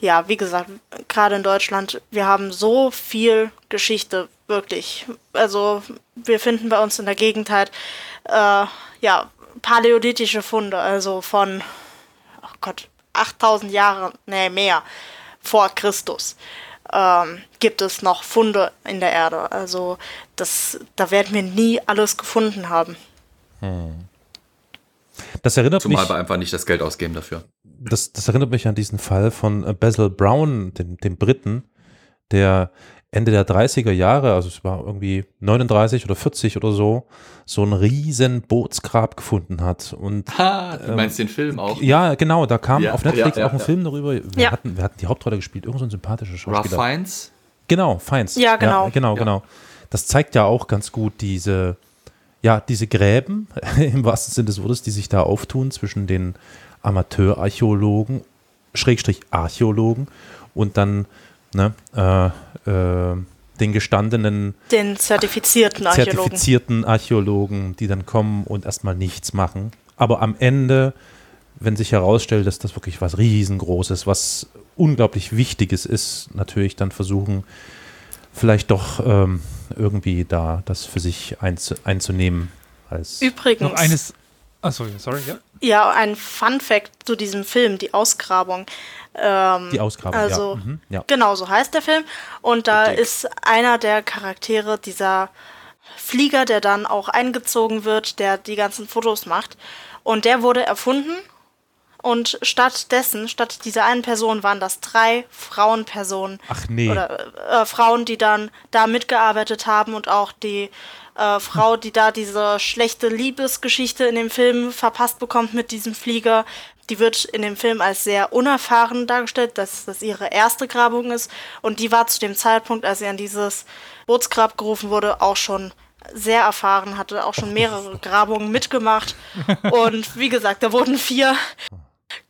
ja, wie gesagt, gerade in Deutschland, wir haben so viel Geschichte, wirklich. Also, wir finden bei uns in der Gegend halt, äh, ja, paläolithische Funde, also von, oh Gott, 8000 Jahre, nee, mehr vor Christus ähm, gibt es noch Funde in der Erde. Also das, da werden wir nie alles gefunden haben. Hm. Das erinnert Zumal mich, wir einfach nicht das Geld ausgeben dafür. Das, das erinnert mich an diesen Fall von äh, Basil Brown, dem, dem Briten, der Ende der 30er Jahre, also es war irgendwie 39 oder 40 oder so, so ein riesen Bootsgrab gefunden hat. Und, ha, du meinst ähm, den Film auch? Ja, genau, da kam ja, auf Netflix ja, ja, auch ein Film darüber. Wir, hatten, wir hatten die Hauptrolle gespielt, irgend so ein sympathischer Schauspieler. Ralph Fiennes? Genau, Fiennes. Ja, genau. genau, genau. Das zeigt ja auch ganz gut diese, ja, diese Gräben, im wahrsten Sinne des Wortes, die sich da auftun zwischen den Amateurarchäologen, Schrägstrich Archäologen und dann ne, äh, äh, den gestandenen, den zertifizierten Archäologen. zertifizierten Archäologen, die dann kommen und erstmal nichts machen. Aber am Ende, wenn sich herausstellt, dass das wirklich was riesengroßes, was unglaublich Wichtiges ist, natürlich dann versuchen, vielleicht doch ähm, irgendwie da das für sich einzu einzunehmen. Als Übrigens. Noch eines. Achso, sorry, ja. Ja, ein Fun Fact zu diesem Film, die Ausgrabung. Ähm, die Ausgrabung, also, ja. Mhm, ja. Genau, so heißt der Film. Und da okay. ist einer der Charaktere dieser Flieger, der dann auch eingezogen wird, der die ganzen Fotos macht. Und der wurde erfunden. Und stattdessen, statt dieser einen Person, waren das drei Frauenpersonen. Ach nee. Oder äh, Frauen, die dann da mitgearbeitet haben und auch die äh, Frau, die da diese schlechte Liebesgeschichte in dem Film verpasst bekommt mit diesem Flieger, die wird in dem Film als sehr unerfahren dargestellt, dass das ihre erste Grabung ist. Und die war zu dem Zeitpunkt, als sie an dieses Bootsgrab gerufen wurde, auch schon sehr erfahren, hatte auch schon mehrere Grabungen mitgemacht. Und wie gesagt, da wurden vier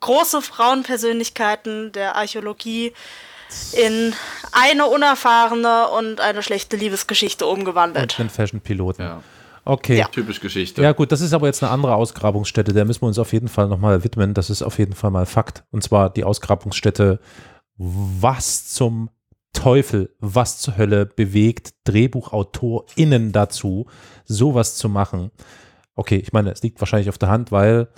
große Frauenpersönlichkeiten der Archäologie in eine unerfahrene und eine schlechte Liebesgeschichte umgewandelt. Und den Fashion-Piloten. Ja. Okay. Ja. Typisch Geschichte. Ja, gut, das ist aber jetzt eine andere Ausgrabungsstätte. Der müssen wir uns auf jeden Fall nochmal widmen. Das ist auf jeden Fall mal Fakt. Und zwar die Ausgrabungsstätte. Was zum Teufel, was zur Hölle bewegt DrehbuchautorInnen dazu, sowas zu machen? Okay, ich meine, es liegt wahrscheinlich auf der Hand, weil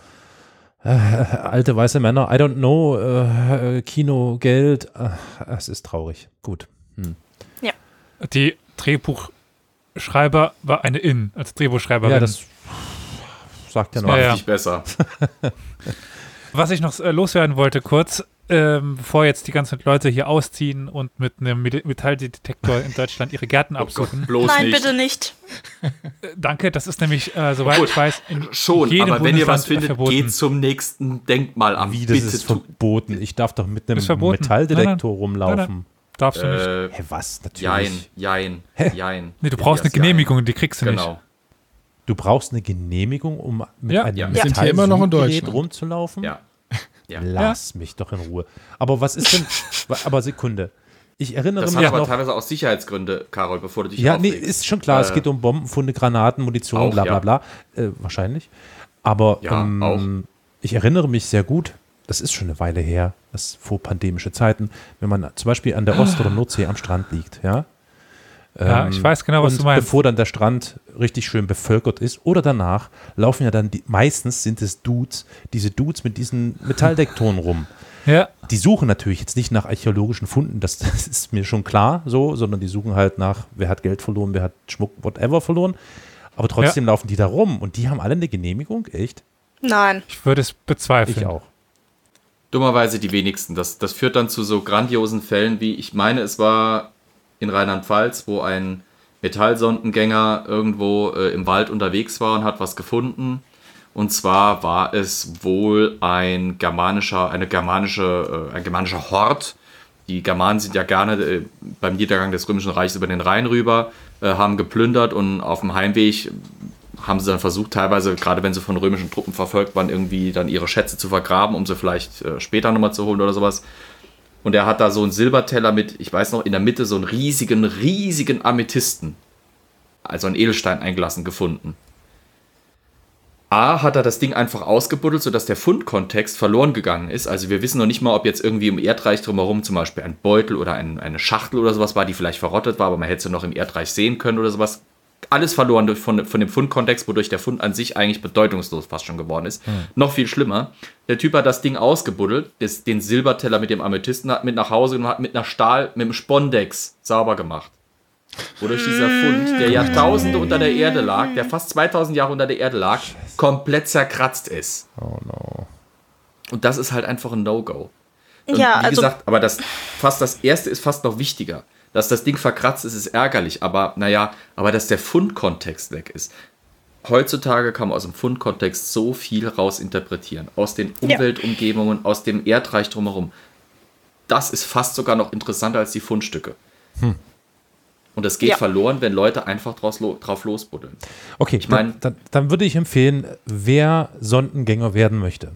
äh, alte weiße Männer, I don't know, äh, Kino, Geld, äh, es ist traurig. Gut. Hm. Ja. Die Drehbuch Schreiber war eine In, als Drehbuchschreiberin. Ja, das sagt ja noch. Macht ja, nicht besser. Was ich noch äh, loswerden wollte kurz, ähm, bevor jetzt die ganzen Leute hier ausziehen und mit einem Metalldetektor in Deutschland ihre Gärten absuchen. Gott, Nein, nicht. bitte nicht. Äh, danke, das ist nämlich, äh, soweit Gut, ich weiß, in schon, jedem aber wenn ihr was findet, verboten. geht zum nächsten Denkmalamt. Wie, das bitte ist verboten. Ich darf doch mit einem Metalldetektor nein, nein, rumlaufen. Nein, Darfst du nicht. Äh, Hä, was? Natürlich. jein, jein, jein. Nee, du brauchst eine Elias, jein. Genehmigung, die kriegst du nicht. Genau. Du brauchst eine Genehmigung, um mit Ja. einem Ja. Wir sind hier immer noch in Deutschland. rumzulaufen? Ja. Ja. Lass mich doch in Ruhe. Aber was ist denn, aber Sekunde. Ich erinnere Das hat mich aber noch, teilweise auch Sicherheitsgründe, Karol, bevor du dich ja, nee, aufregst. ist schon klar, es Äh, geht um Bombenfunde, Granaten, Munition, auch, bla bla bla, äh, wahrscheinlich. Aber Ja, ähm, auch. ich erinnere mich sehr gut, das ist schon eine Weile her, das vor pandemische Zeiten, wenn man zum Beispiel an der Ost- oder Nordsee am Strand liegt, ja. Ja, Ähm, ich weiß genau, was und du meinst. bevor dann der Strand richtig schön bevölkert ist oder danach, laufen ja dann die, meistens sind es Dudes, diese Dudes mit diesen Metalldektoren rum. Ja, Die suchen natürlich jetzt nicht nach archäologischen Funden, das, das ist mir schon klar so, sondern die suchen halt nach, wer hat Geld verloren, wer hat Schmuck, whatever verloren. Aber trotzdem laufen die da rum und die haben alle eine Genehmigung, echt? Nein. ich würde es bezweifeln. Ich auch. Dummerweise die wenigsten. Das, das führt dann zu so grandiosen Fällen wie, ich meine, es war in Rheinland-Pfalz, wo ein Metallsondengänger irgendwo äh, im Wald unterwegs war und hat was gefunden. Und zwar war es wohl ein germanischer, eine germanische, äh, ein germanischer Hort. Die Germanen sind ja gerne äh, beim Niedergang des Römischen Reichs über den Rhein rüber, äh, haben geplündert und auf dem Heimweg haben sie dann versucht, teilweise, gerade wenn sie von römischen Truppen verfolgt waren, irgendwie dann ihre Schätze zu vergraben, um sie vielleicht äh, später nochmal zu holen oder sowas. Und er hat da so einen Silberteller mit, ich weiß noch, in der Mitte so einen riesigen, riesigen Amethysten, also einen Edelstein eingelassen gefunden. A, hat er das Ding einfach ausgebuddelt, sodass der Fundkontext verloren gegangen ist. Also wir wissen noch nicht mal, ob jetzt irgendwie im Erdreich drumherum zum Beispiel ein Beutel oder ein, eine Schachtel oder sowas war, die vielleicht verrottet war, aber man hätte sie noch im Erdreich sehen können oder sowas. Alles verloren durch, von, von dem Fundkontext, wodurch der Fund an sich eigentlich bedeutungslos fast schon geworden ist. Noch viel schlimmer, der Typ hat das Ding ausgebuddelt, das, den Silberteller mit dem Amethysten hat mit nach Hause genommen, hat mit einer Stahl, mit dem Spondex sauber gemacht. Wodurch dieser Fund, der Jahrtausende unter der Erde lag, der fast 2000 Jahre unter der Erde lag, komplett zerkratzt ist. Oh no. Und das ist halt einfach ein No-Go. Und Ja, wie also gesagt, aber das fast das erste ist fast noch wichtiger. Dass das Ding verkratzt ist, ist ärgerlich, aber naja, aber dass der Fundkontext weg ist. Heutzutage kann man aus dem Fundkontext so viel rausinterpretieren. Aus den Ja. Umweltumgebungen, aus dem Erdreich drumherum. Das ist fast sogar noch interessanter als die Fundstücke. Und das geht Ja. verloren, wenn Leute einfach draus lo drauf losbuddeln. Okay, Ich mein- dann, dann, dann würde ich empfehlen, wer Sondengänger werden möchte,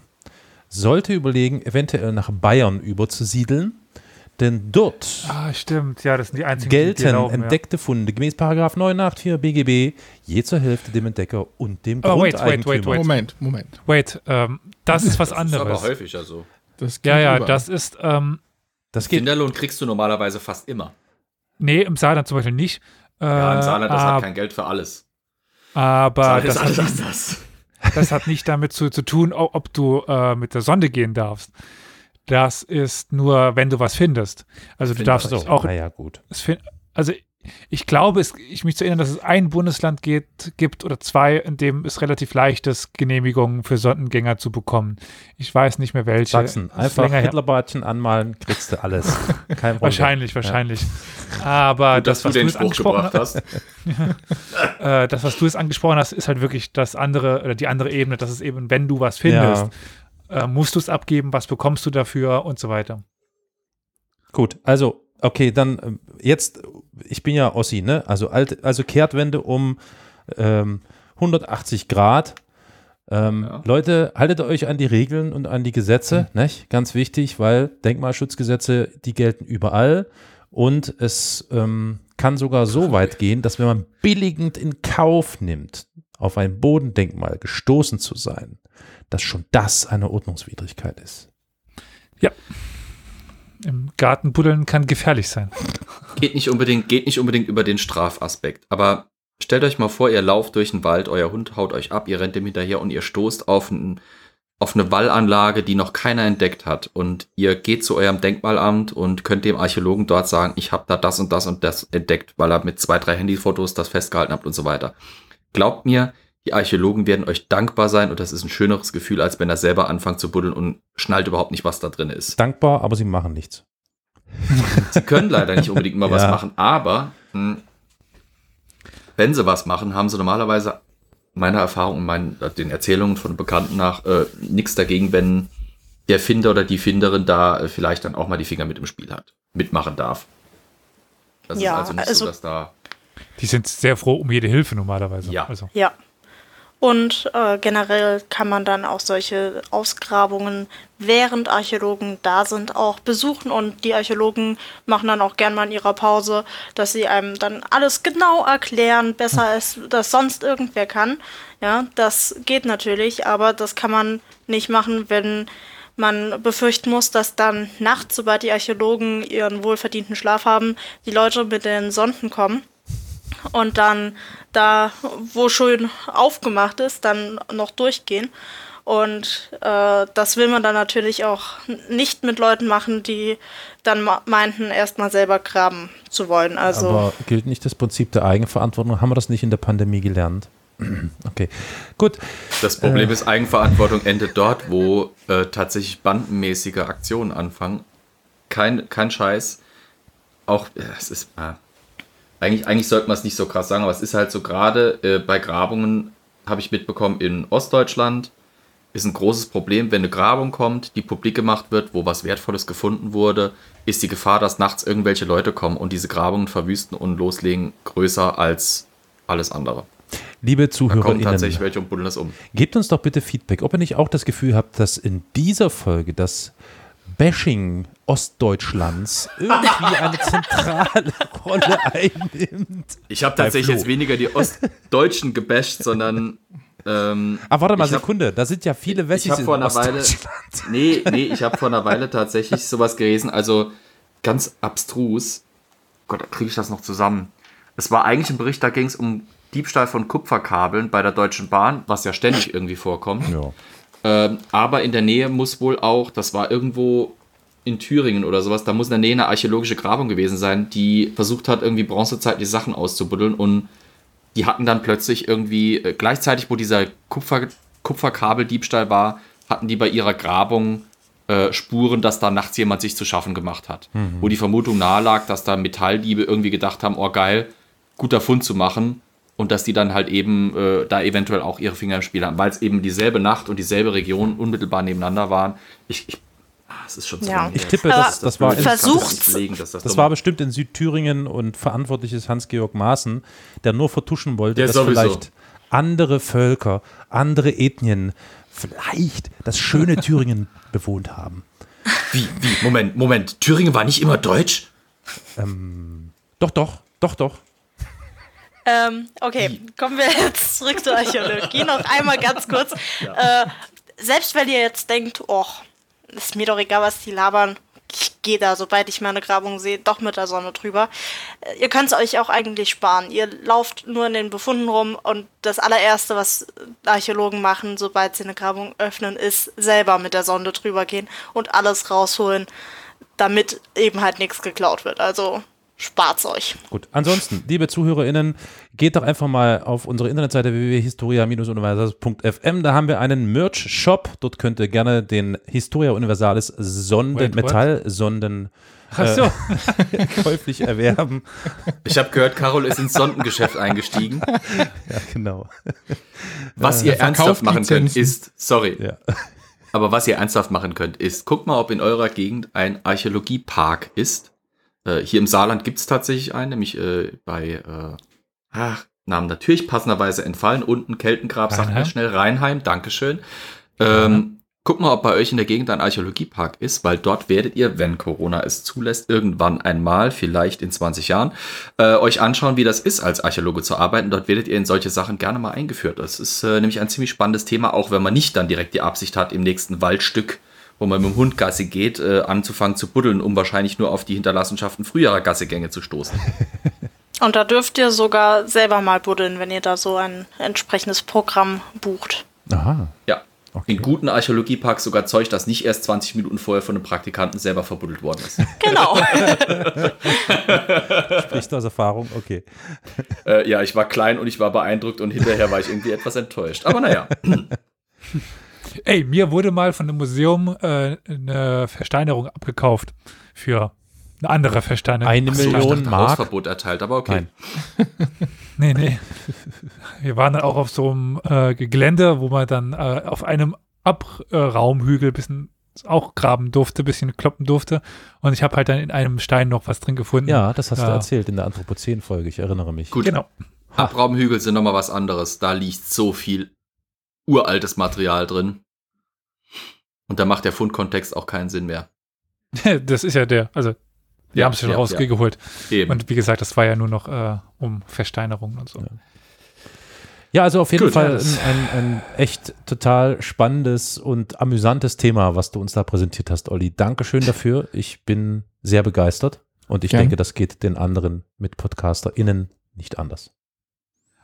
sollte überlegen, eventuell nach Bayern überzusiedeln, denn dort Ah, stimmt. Ja, das sind die einzigen, die gelten erlauben, entdeckte Funde gemäß Paragraph 984 BGB je zur Hälfte dem Entdecker und dem Oh, wait, wait, Grundeigentümer. wait, wait. Moment, Moment. Ja. Wait, ähm, das ist was Das ist aber anderes. häufiger so. Das Ja, ja, überall. das ist, ähm, Das geht. Kinderlohn kriegst du normalerweise fast immer. nee, im Saarland zum Beispiel nicht. Äh, Ja, im Saarland, das ab- hat kein Geld für alles. aber das ist hat, anders. das hat nicht damit zu, zu tun, ob du äh, mit der Sonde gehen darfst. Das ist nur, wenn du was findest. Also du darfst so. auch naja, gut. es fin- also ich glaube, es, ich mich zu erinnern, dass es ein Bundesland geht, gibt oder zwei, in dem es relativ leicht ist, Genehmigungen für Sondengänger zu bekommen. Ich weiß nicht mehr welche. Sachsen, einfach. Hitlerbadchen anmalen, kriegst du alles. Kein Problem. Wahrscheinlich, wahrscheinlich. Aber Gut, das, was du du jetzt angesprochen hast, äh, das, was du jetzt angesprochen hast, ist halt wirklich das andere oder die andere Ebene, dass es eben, wenn du was findest, äh, musst du es abgeben, was bekommst du dafür und so weiter. Gut, also, okay, dann ähm, jetzt, ich bin ja Ossi, ne? Also, alt, also Kehrtwende um ähm, 180 Grad. Ähm, Ja. Leute, haltet euch an die Regeln und an die Gesetze, nicht? Ganz wichtig, weil Denkmalschutzgesetze, die gelten überall und es ähm, kann sogar so weit gehen, dass wenn man billigend in Kauf nimmt, auf ein Bodendenkmal gestoßen zu sein, dass schon das eine Ordnungswidrigkeit ist. Im Garten buddeln kann gefährlich sein. Geht nicht unbedingt, geht nicht unbedingt über den Strafaspekt. Aber stellt euch mal vor, ihr lauft durch den Wald, euer Hund haut euch ab, ihr rennt ihm hinterher und ihr stoßt auf, ein, auf eine Wallanlage, die noch keiner entdeckt hat. Und ihr geht zu eurem Denkmalamt und könnt dem Archäologen dort sagen, ich habe da das und das und das entdeckt, weil er mit zwei, drei Handyfotos das festgehalten habt und so weiter. Glaubt mir, die Archäologen werden euch dankbar sein und das ist ein schöneres Gefühl, als wenn er selber anfängt zu buddeln und schnallt überhaupt nicht, was da drin ist. Dankbar, aber sie machen nichts. Sie können leider nicht unbedingt mal was Ja. machen, aber mh, wenn sie was machen, haben sie normalerweise meiner Erfahrung und meinen, äh, den Erzählungen von Bekannten nach äh, nichts dagegen, wenn der Finder oder die Finderin da äh, vielleicht dann auch mal die Finger mit im Spiel hat, mitmachen darf. Das Ja, ist also nicht also- so, dass da. Die sind sehr froh um jede Hilfe normalerweise. Ja. Also. Ja. Und äh, generell kann man dann auch solche Ausgrabungen, während Archäologen da sind, auch besuchen. Und die Archäologen machen dann auch gern mal in ihrer Pause, dass sie einem dann alles genau erklären, besser als das sonst irgendwer kann. Ja, das geht natürlich, aber das kann man nicht machen, wenn man befürchten muss, dass dann nachts, sobald die Archäologen ihren wohlverdienten Schlaf haben, die Leute mit den Sonden kommen und dann da, wo schön aufgemacht ist, dann noch durchgehen. Und äh, das will man dann natürlich auch nicht mit Leuten machen, die dann meinten, erstmal selber graben zu wollen. Also Aber gilt nicht das Prinzip der Eigenverantwortung? Haben wir das nicht in der Pandemie gelernt? Okay, gut. Das Äh. Problem ist, Eigenverantwortung endet dort, wo äh, tatsächlich bandenmäßige Aktionen anfangen. Kein, kein Scheiß. Auch, es ist, äh, eigentlich, eigentlich sollte man es nicht so krass sagen, aber es ist halt so, gerade äh, bei Grabungen habe ich mitbekommen, in Ostdeutschland ist ein großes Problem, wenn eine Grabung kommt, die publik gemacht wird, wo was Wertvolles gefunden wurde, ist die Gefahr, dass nachts irgendwelche Leute kommen und diese Grabungen verwüsten und loslegen, größer als alles andere. Liebe kommen ZuhörerInnen, tatsächlich welche und buddeln das um. gebt uns doch bitte Feedback, ob ihr nicht auch das Gefühl habt, dass in dieser Folge das Bashing Ostdeutschlands irgendwie eine zentrale Rolle einnimmt. Ich habe tatsächlich jetzt weniger die Ostdeutschen gebasht, sondern ähm, Ah, warte mal, Ich hab- Sekunde, da sind ja viele Wessis ich habe in vor einer Weile, Ostdeutschland. nee, nee, ich habe vor einer Weile tatsächlich sowas gelesen, also ganz abstrus. Gott, kriege ich das noch zusammen? Es war eigentlich ein Bericht, da ging es um Diebstahl von Kupferkabeln bei der Deutschen Bahn, was ja ständig irgendwie vorkommt. Ja. Ähm, aber in der Nähe muss wohl auch, das war irgendwo in Thüringen oder sowas, da muss in der Nähe eine archäologische Grabung gewesen sein, die versucht hat, irgendwie bronzezeitliche Sachen auszubuddeln und die hatten dann plötzlich irgendwie, äh, gleichzeitig, wo dieser Kupfer, Kupferkabeldiebstahl war, hatten die bei ihrer Grabung äh, Spuren, dass da nachts jemand sich zu schaffen gemacht hat. Wo die Vermutung nahe lag, dass da Metalldiebe irgendwie gedacht haben, oh geil, guter Fund zu machen und dass die dann halt eben äh, da eventuell auch ihre Finger im Spiel haben, weil es eben dieselbe Nacht und dieselbe Region unmittelbar nebeneinander waren. Ich, ich ah, es ist schon so Ja. Ich tippe, das, das war in, versucht's. das, das, war bestimmt in Südthüringen und verantwortlich ist Hans-Georg Maaßen, der nur vertuschen wollte, Der dass sowieso. vielleicht andere Völker, andere Ethnien vielleicht das schöne Thüringen bewohnt haben. Wie, wie? Moment, Moment. Thüringen war nicht immer deutsch? Doch, doch, doch, doch. Ähm, okay, kommen wir jetzt zurück zur Archäologie. Noch einmal ganz kurz. Äh, selbst wenn ihr jetzt denkt, oh, ist mir doch egal, was die labern, ich gehe da, sobald ich meine Grabung sehe, doch mit der Sonne drüber. Äh, Ihr könnt es euch auch eigentlich sparen. Ihr lauft nur in den Befunden rum und das allererste, was Archäologen machen, sobald sie eine Grabung öffnen, ist selber mit der Sonde drüber gehen und alles rausholen, damit eben halt nichts geklaut wird. Also spart's euch. Gut. Ansonsten, liebe ZuhörerInnen, geht doch einfach mal auf unsere Internetseite www.historia-universals.fm. Da haben wir einen Merch-Shop. Dort könnt ihr gerne den Historia Universalis Sonden? Metallsonden Ach so. käuflich erwerben. Ich habe gehört, Carol ist ins Sondengeschäft eingestiegen. Ja, genau. Was ihr verkauft ernsthaft machen könnt, ist, sorry, Ja. aber was ihr ernsthaft machen könnt, ist, guckt mal, ob in eurer Gegend ein Archäologiepark ist. Äh, hier im Saarland gibt es tatsächlich einen, nämlich äh, bei, äh, ach, Namen natürlich passenderweise entfallen, unten Keltengrab, sagt mir schnell Rheinheim, Dankeschön. Ähm, Guckt mal, ob bei euch in der Gegend ein Archäologiepark ist, weil dort werdet ihr, wenn Corona es zulässt, irgendwann einmal, vielleicht in 20 Jahren, äh, euch anschauen, wie das ist, als Archäologe zu arbeiten. Dort werdet ihr in solche Sachen gerne mal eingeführt. Das ist äh, nämlich ein ziemlich spannendes Thema, auch wenn man nicht dann direkt die Absicht hat, im nächsten Waldstück, wo man mit dem Hund Gassi geht, äh, anzufangen zu buddeln, um wahrscheinlich nur auf die Hinterlassenschaften früherer Gassigänge zu stoßen. Und da dürft ihr sogar selber mal buddeln, wenn ihr da so ein entsprechendes Programm bucht. Aha. Ja. Okay. In guten Archäologieparks sogar Zeug, das nicht erst 20 Minuten vorher von einem Praktikanten selber verbuddelt worden ist. Genau. Sprichst du aus Erfahrung? Okay. äh, ja, ich war klein und ich war beeindruckt und hinterher war ich irgendwie etwas enttäuscht. Aber naja. Ey, mir wurde mal von einem Museum äh, eine Versteinerung abgekauft für eine andere Versteinerung. Eine Ach Million dachte, Mark. Hausverbot erteilt, aber okay. Nein. Nee, nee. Wir waren dann auch auf so einem äh, Gelände, wo man dann äh, auf einem Abraumhügel ein bisschen auch graben durfte, bisschen kloppen durfte. Und ich habe halt dann in einem Stein noch was drin gefunden. Ja, das hast du Ja. erzählt in der Anthropozän-Folge, ich erinnere mich. Gut, Genau. Abraumhügel sind nochmal was anderes. Da liegt so viel uraltes Material drin. Und da macht der Fundkontext auch keinen Sinn mehr. Das ist ja der, also wir Ja, haben es schon ja, rausgeholt. Eben. Und wie gesagt, das war ja nur noch äh, um Versteinerungen und so. Ja, also auf jeden Gut, Fall ja, ein, ein, ein echt total spannendes und amüsantes Thema, was du uns da präsentiert hast, Olli. Dankeschön dafür. Ich bin sehr begeistert und ich Gern. denke, das geht den anderen MitpodcasterInnen nicht anders.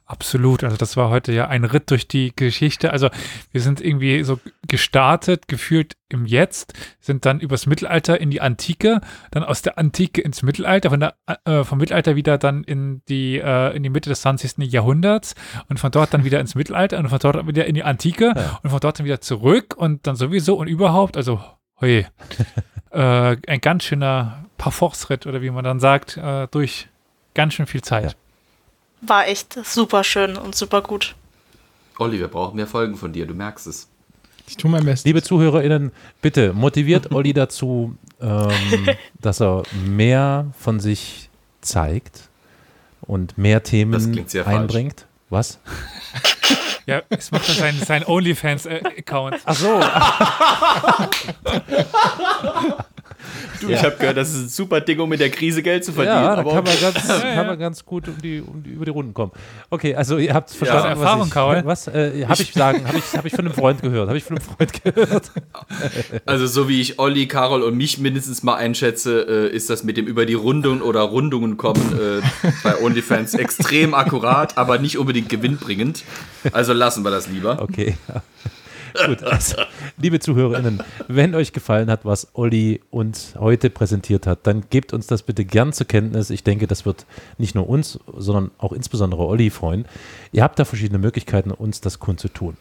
Absolut. Also das war heute ja ein Ritt durch die Geschichte. Also wir sind irgendwie so gestartet, gefühlt im Jetzt, sind dann übers Mittelalter in die Antike, dann aus der Antike ins Mittelalter, von der, äh, vom Mittelalter wieder dann in die, äh, in die Mitte des 20. Jahrhunderts und von dort dann wieder ins Mittelalter und von dort wieder in die Antike Ja. und von dort dann wieder zurück und dann sowieso und überhaupt, also hui, äh, ein ganz schöner Parforce-Ritt oder wie man dann sagt, äh, durch ganz schön viel Zeit. Ja. War echt super schön und super gut. Olli, wir brauchen mehr Folgen von dir, du merkst es. Ich tue mein Bestes. Liebe ZuhörerInnen, bitte motiviert Olli dazu, ähm, dass er mehr von sich zeigt und mehr Themen sehr falsch. einbringt. Was? Ja, es macht dann sein, sein OnlyFans-Account. Ach so. Du, Ja. ich habe gehört, das ist ein super Ding, um in der Krise Geld zu verdienen. Ja, da aber kann man, ganz, kann man ganz gut um die, um die, über die Runden kommen. Okay, also ihr habt verstanden, was Erfahrung, ich, Karol. was äh, habe ich sagen, habe ich, hab ich von einem Freund gehört, habe ich von einem Freund gehört. Also so wie ich Olli, Carol und mich mindestens mal einschätze, äh, ist das mit dem über die Rundungen oder Rundungen kommen äh, bei OnlyFans extrem akkurat, aber nicht unbedingt gewinnbringend. Also lassen wir das lieber. Okay. Gut, also, liebe ZuhörerInnen, wenn euch gefallen hat, was Olli uns heute präsentiert hat, dann gebt uns das bitte gern zur Kenntnis. Ich denke, das wird nicht nur uns, sondern auch insbesondere Olli freuen. Ihr habt da verschiedene Möglichkeiten, uns das kundzutun.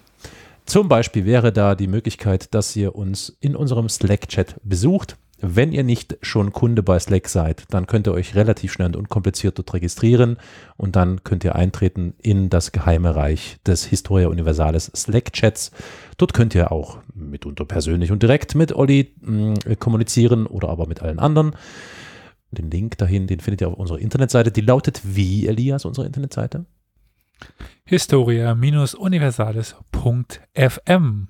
Zum Beispiel wäre da die Möglichkeit, dass ihr uns in unserem Slack-Chat besucht. Wenn ihr nicht schon Kunde bei Slack seid, dann könnt ihr euch relativ schnell und unkompliziert dort registrieren und dann könnt ihr eintreten in das geheime Reich des Historia Universalis Slack-Chats. Dort könnt ihr auch mitunter persönlich und direkt mit Olli mh, kommunizieren oder aber mit allen anderen. Den Link dahin, den findet ihr auf unserer Internetseite. Die lautet wie, Elias, unsere Internetseite? Historia-universalis.fm.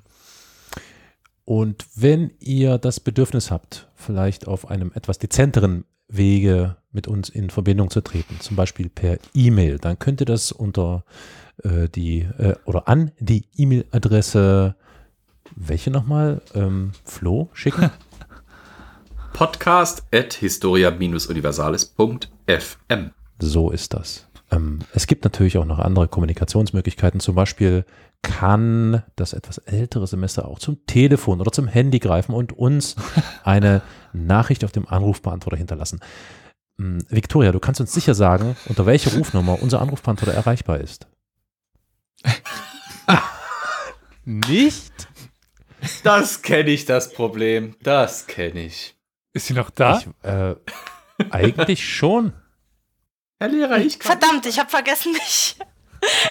Und wenn ihr das Bedürfnis habt, vielleicht auf einem etwas dezenteren Wege mit uns in Verbindung zu treten, zum Beispiel per E-Mail, dann könnt ihr das unter äh, die äh, oder an die E-Mail-Adresse, welche nochmal, ähm, Flo schicken. Podcast at historia-universalis.fm. So ist das. Ähm, es gibt natürlich auch noch andere Kommunikationsmöglichkeiten. Zum Beispiel kann das etwas ältere Semester auch zum Telefon oder zum Handy greifen und uns eine Nachricht auf dem Anrufbeantworter hinterlassen. Ähm, Victoria, du kannst uns sicher sagen, unter welcher Rufnummer unser Anrufbeantworter erreichbar ist. Nicht? Das kenne ich, das Problem. Das kenne ich. Ist sie noch da? Ich, äh, eigentlich schon. Herr Lehrer, ich kann. Verdammt, ich habe vergessen mich.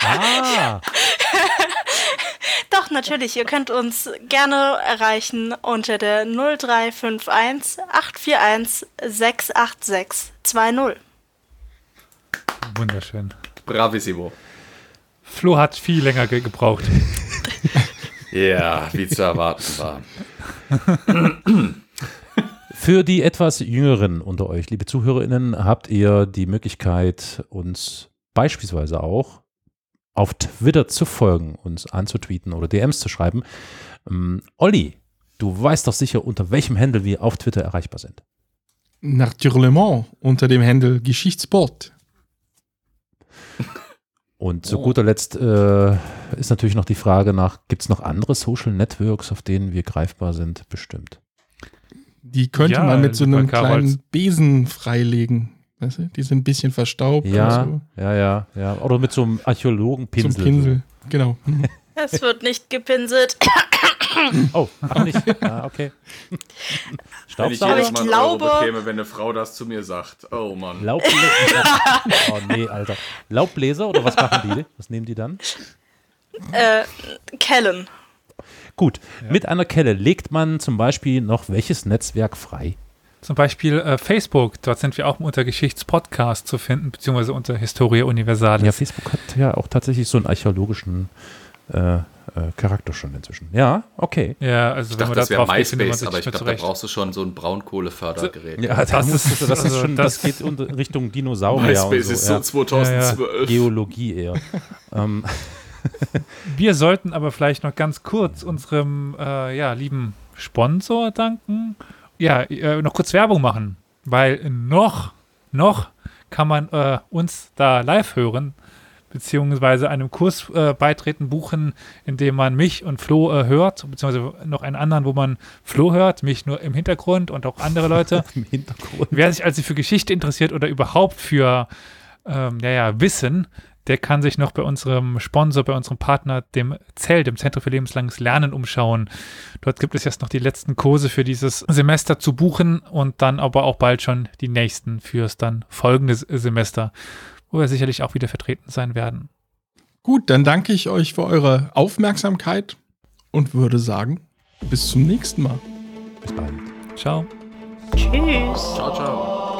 Ah, Doch, natürlich, ihr könnt uns gerne erreichen unter der 0351 841 686 20. Wunderschön. Bravissimo. Flo hat viel länger ge gebraucht. Ja, wie zu erwarten war. Für die etwas Jüngeren unter euch, liebe ZuhörerInnen, habt ihr die Möglichkeit, uns beispielsweise auch auf Twitter zu folgen, uns anzutweeten oder DMs zu schreiben. Ähm, Olli, du weißt doch sicher, unter welchem Handle wir auf Twitter erreichbar sind. Naturellement unter dem Handel Geschichtsport. Und zu Oh. guter Letzt äh, ist natürlich noch die Frage nach, gibt es noch andere Social Networks, auf denen wir greifbar sind? Bestimmt. Die könnte Ja, man mit so einem kleinen Besen freilegen. Weißt du? Die sind ein bisschen verstaubt. Ja, oder ja, ja, ja. Oder mit so einem so. Archäologenpinsel. Zum Pinsel. Genau. Es wird nicht gepinselt. Oh, ach nicht. Ah, okay. Wenn ich Staubsauger? jedes ich Mal einen glaube- Euro bekäme, wenn eine Frau das zu mir sagt. Oh Mann. Laubbläser. oh nee, Alter. Laubbläser oder was machen die? Was nehmen die dann? äh, Kellen. Gut, mit einer Kelle legt man zum Beispiel noch welches Netzwerk frei? Zum Beispiel äh, Facebook, dort sind wir auch unter Geschichtspodcast zu finden, beziehungsweise unter Historia Universalis. Ja, Facebook hat ja auch tatsächlich so einen archäologischen äh, äh, Charakter schon inzwischen. Ja, okay. Ja, also Ich wenn dachte, man da das wäre findet man MySpace, aber ich glaube, da brauchst du schon so ein Braunkohlefördergerät. Ja, das ist- das, ist also schon, das- das, geht Richtung Dinosaurier MySpace und ist so. so ja. 2012. Geologie eher. ähm, Wir sollten aber vielleicht noch ganz kurz unserem äh, ja, lieben Sponsor danken. Ja, äh, noch kurz Werbung machen, weil noch, noch kann man äh, uns da live hören, beziehungsweise einem Kurs äh, beitreten, buchen, in dem man mich und Flo äh, hört, beziehungsweise noch einen anderen, wo man Flo hört, mich nur im Hintergrund und auch andere Leute. Im Hintergrund. Wer sich also für Geschichte interessiert oder überhaupt für ähm, ja, ja, Wissen, der kann sich noch bei unserem Sponsor, bei unserem Partner, dem ZEL, dem Zentrum für lebenslanges Lernen, umschauen. Dort gibt es jetzt noch die letzten Kurse für dieses Semester zu buchen und dann aber auch bald schon die nächsten fürs dann folgende Semester, wo wir sicherlich auch wieder vertreten sein werden. Gut, dann danke ich euch für eure Aufmerksamkeit und würde sagen, bis zum nächsten Mal. Bis bald. Ciao. Tschüss. Ciao, ciao.